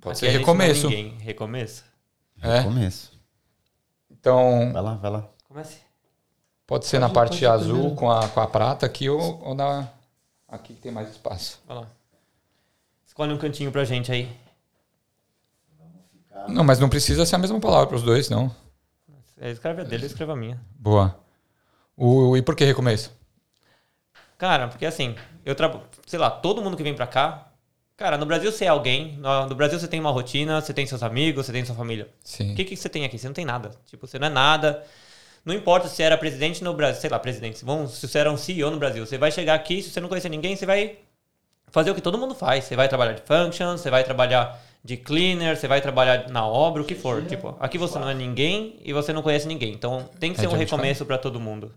Pode Aqui ser a gente não é recomeço. ninguém. Recomeço. É. Começo. Então, Vai lá, vai lá. Comece. pode ser na parte azul primeiro. com a, com a prata aqui ou, ou na. Aqui que tem mais espaço. Vai lá. Escolhe um cantinho pra gente aí. Não, mas não precisa ser a mesma palavra para os dois, não. É, Escreve a dele, eu escrevo a minha. Boa. O, e por que recomeço? Cara, porque assim, eu trabalho, sei lá, todo mundo que vem pra cá, cara, no Brasil você é alguém, no, no Brasil você tem uma rotina, você tem seus amigos, você tem sua família. Sim. O que, que você tem aqui? Você não tem nada. Tipo, você não é nada. Não importa se era presidente no Brasil, sei lá, presidente. Vamos, se você era um CEO no Brasil, você vai chegar aqui, se você não conhecer ninguém, você vai fazer o que todo mundo faz. Você vai trabalhar de functions, você vai trabalhar de cleaner, você vai trabalhar na obra, o que for. Tipo, aqui você não é ninguém e você não conhece ninguém. Então tem que É ser um dia 24? recomeço pra todo mundo.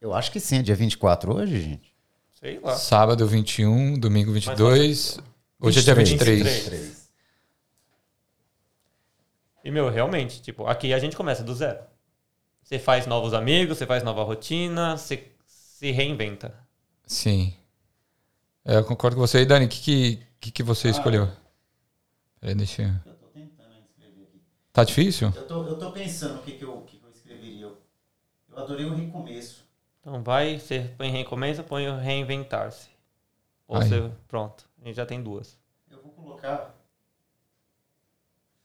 Eu acho que sim, é dia 24 hoje, gente. Sei lá. Sábado 21, domingo 22. Hoje é dia 23. 23. E, meu, realmente, tipo, aqui a gente começa do zero. Você faz novos amigos, você faz nova rotina, você se reinventa. Sim. É, eu concordo com você. E Dani, o que, que, que, que você escolheu? Peraí, deixa eu... Eu tô tentando escrever aqui. Tá difícil? Eu tô, eu tô pensando o que, que, eu, que, que eu escreveria. Eu, eu adorei o recomeço. Então vai, você põe recomeço, põe o reinventar-se. Ou Aí. você, pronto, a gente já tem duas. Eu vou colocar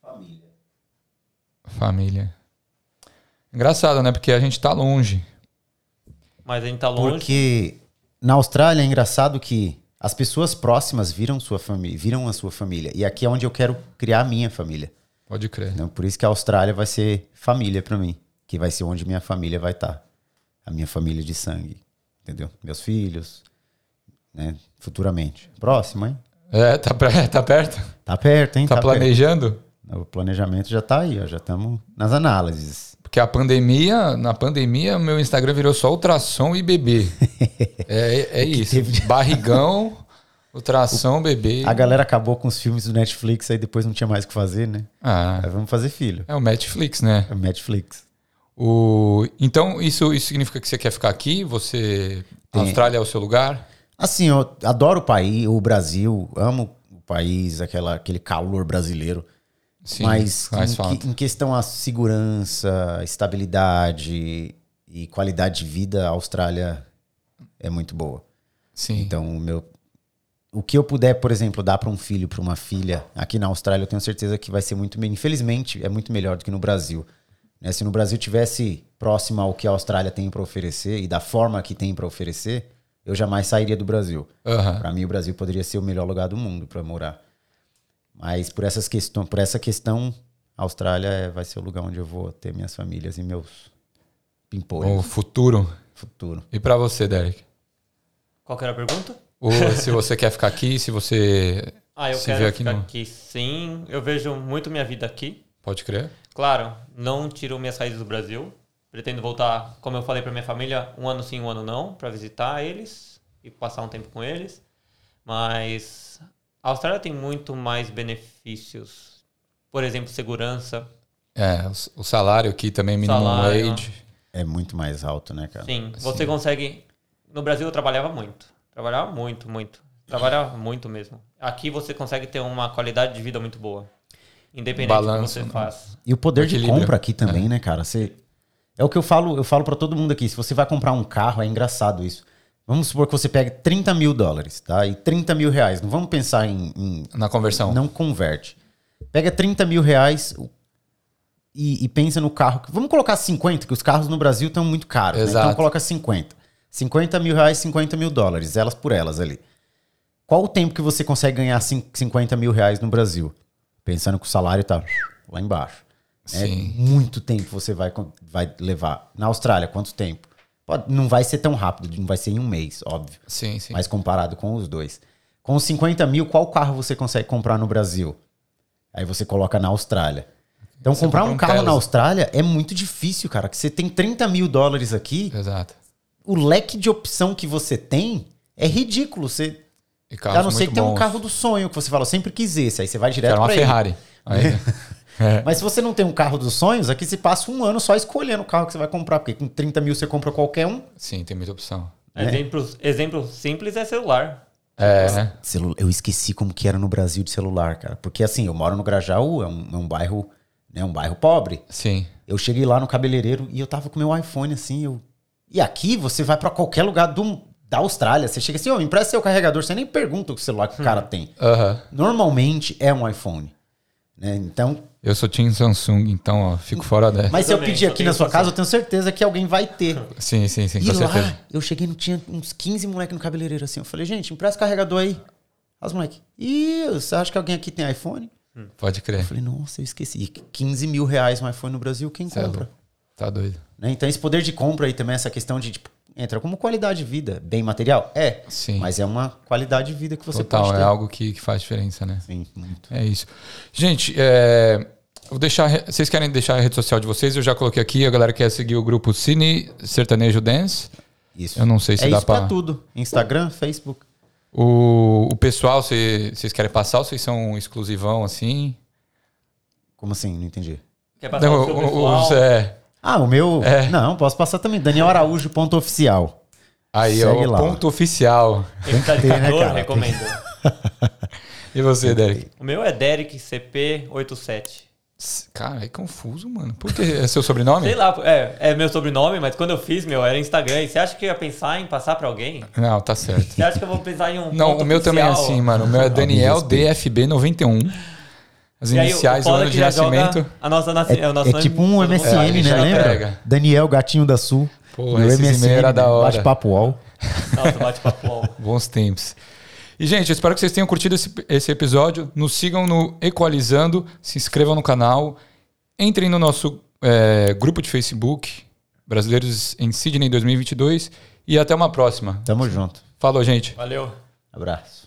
família. Família. Engraçado, né? Porque a gente tá longe. Mas a gente tá longe. Porque na Austrália é engraçado que as pessoas próximas viram sua família, viram a sua família. E aqui é onde eu quero criar a minha família. Pode crer. Então, por isso que a Austrália vai ser família pra mim, que vai ser onde minha família vai estar. A minha família de sangue, entendeu? Meus filhos, né? Futuramente. Próximo, hein? É, tá, [laughs] tá perto? Tá perto, hein? Tá perto. planejando? O planejamento já tá aí, ó, já estamos nas análises. Porque a pandemia, na pandemia, meu Instagram virou só ultrassom e bebê. [laughs] é, é isso. teve Barrigão, ultrassom, [laughs] bebê. A galera acabou com os filmes do Netflix, aí depois não tinha mais o que fazer, né? Ah, Aí vamos fazer filho. é o Netflix, né? É o Netflix. O... Então, isso, isso significa que você quer ficar aqui? Você. A Tem- Austrália é o seu lugar? Assim, eu adoro o país, o Brasil, amo o país, aquela, aquele calor brasileiro. Sim, Mas em, em questão a segurança, estabilidade e qualidade de vida, a Austrália é muito boa. Sim. Então, o meu o que eu puder, por exemplo, dar para um filho, para uma filha, aqui na Austrália, eu tenho certeza que vai ser muito bem. Infelizmente, é muito melhor do que no Brasil. Né? Se no Brasil tivesse próximo ao que a Austrália tem para oferecer e da forma que tem para oferecer, eu jamais sairia do Brasil. Aham. Para mim, o Brasil poderia ser o melhor lugar do mundo para morar. Mas por essas questões, por essa questão, a Austrália é- vai ser o lugar onde eu vou ter minhas famílias e meus O pimpolhos futuro. futuro. E pra você, Derek? Qual que era a pergunta? Ou se você quer ficar aqui, se você. [laughs] Ah, eu Se quero vê aqui ficar no- aqui sim. Eu vejo muito minha vida aqui. Pode crer? Claro, não tiro minhas raízes do Brasil. Pretendo voltar, como eu falei para minha família, um ano sim, um ano não, para visitar eles e passar um tempo com eles. Mas a Austrália tem muito mais benefícios. Por exemplo, segurança. É, o- salário aqui também, minimum Salário. wage. É muito mais alto, né, cara? Sim, você consegue. No Brasil eu trabalhava muito. Trabalhava muito, muito. Trabalhava muito mesmo. Aqui você consegue ter uma qualidade de vida muito boa. Independente Balanço, do que você né? faz. E o poder de compra aqui também, né, cara? Você é o que eu falo, eu falo para todo mundo aqui. Se você vai comprar um carro, é engraçado isso. Vamos supor que você pegue 30 mil dólares, tá? E 30 mil reais. Não vamos pensar em, em- Na conversão. não converte. Pega 30 mil reais e, e pensa no carro. Vamos colocar 50, que os carros no Brasil estão muito caros. Né? Então coloca 50. 50 mil reais, 50 mil dólares, elas por elas ali. Qual o tempo que você consegue ganhar cin- 50 mil reais no Brasil? Pensando que o salário tá lá embaixo. É muito tempo você vai, vai levar. Na Austrália, quanto tempo? Pode- não vai ser tão rápido, não vai ser em um mês, óbvio. Sim, sim. Mas comparado com os dois. Com os 50 mil, qual carro você consegue comprar no Brasil? Aí você coloca na Austrália. Então, Você comprar compra um um carro Tesla. na Austrália é muito difícil, cara. Que você tem 30 mil dólares aqui, Exato. o leque de opção que você tem é ridículo. Você, a não ser que tenha um carro do sonho, que você fala, eu sempre quis esse. Aí você vai direto Quero uma pra. Ferrari. [laughs] Aí, Mas se você não tem um carro dos sonhos, aqui você passa um ano só escolhendo o carro que você vai comprar. Porque com 30 mil você compra qualquer um. sim, tem muita opção. É. Exemplos, exemplo simples é celular. É, Celu- Eu esqueci como que era no Brasil de celular, cara. Porque assim, eu moro no Grajaú, é um, é um bairro, né, um bairro pobre. sim. Eu cheguei lá no cabeleireiro e eu tava com meu iPhone assim, eu... E aqui você vai pra qualquer lugar do, da Austrália, você chega assim, ô, empresta seu carregador, você nem pergunta o celular que o cara tem. Aham. Normalmente é um iPhone. Né? Então, Eu sou Team Samsung, então ó, fico fora dessa. mas se eu pedir aqui na sua Samsung. casa, eu tenho certeza que alguém vai ter. Sim, sim, sim, E com lá, certeza. eu cheguei, não tinha uns 15 moleques no cabeleireiro assim. Eu falei, gente, empresta carregador aí. As moleques, ih, você acha que alguém aqui tem iPhone? Pode crer. Eu falei, nossa, eu esqueci. E 15 mil reais um iPhone no Brasil, quem Cê é compra? Tá doido. Né? Então, esse poder de compra aí também, essa questão de, tipo, entra como qualidade de vida. Bem material? É. Sim. Mas é uma qualidade de vida que você Total, pode é ter. algo que, que faz diferença, né? Sim, muito. É isso. Gente, é, vou deixar. Vocês querem deixar a rede social de vocês? Eu já coloquei aqui. A galera quer seguir o grupo Cine Sertanejo Dance. Isso. Eu não sei se é dá isso pra tudo. Instagram, Facebook. O, o pessoal, cê- vocês querem passar ou vocês são exclusivão assim? Como assim? Não entendi. Quer passar Não, o seu o- pessoal? os- é, Ah, o meu... É. Não, posso passar também. Daniel Araújo, ponto oficial. aí, Segue ó, o lá. ponto oficial. Quem tá né, recomendo. [laughs] E você, Derek? O meu é Derek CP87. Cara, é confuso, mano. Por que? É seu sobrenome? Sei lá, é, é meu sobrenome, mas quando eu fiz, meu, era Instagram. E você acha que eu ia pensar em passar pra alguém? Não, tá certo. Você acha que eu vou pensar em um Não, ponto o meu também é oficial? assim, mano. O meu é Daniel respeito. DFB91. As E aí, iniciais, o foda ano é de nascimento. A nossa nasci... É, é, o nosso é tipo um MSN, sabe, né? Lembra? pega. Daniel Gatinho da Sul. Pô, esses e-mail era da hora. Bate-papo UOL. [laughs] Nossa, bate-papo. UOL. Bons tempos. E, gente, eu espero que vocês tenham curtido esse, esse episódio. Nos sigam no Equalizando, se inscrevam no canal, entrem no nosso é, grupo de Facebook, Brasileiros em Sydney 2022, e até uma próxima. Tamo junto. Falou, gente. Valeu. Abraço.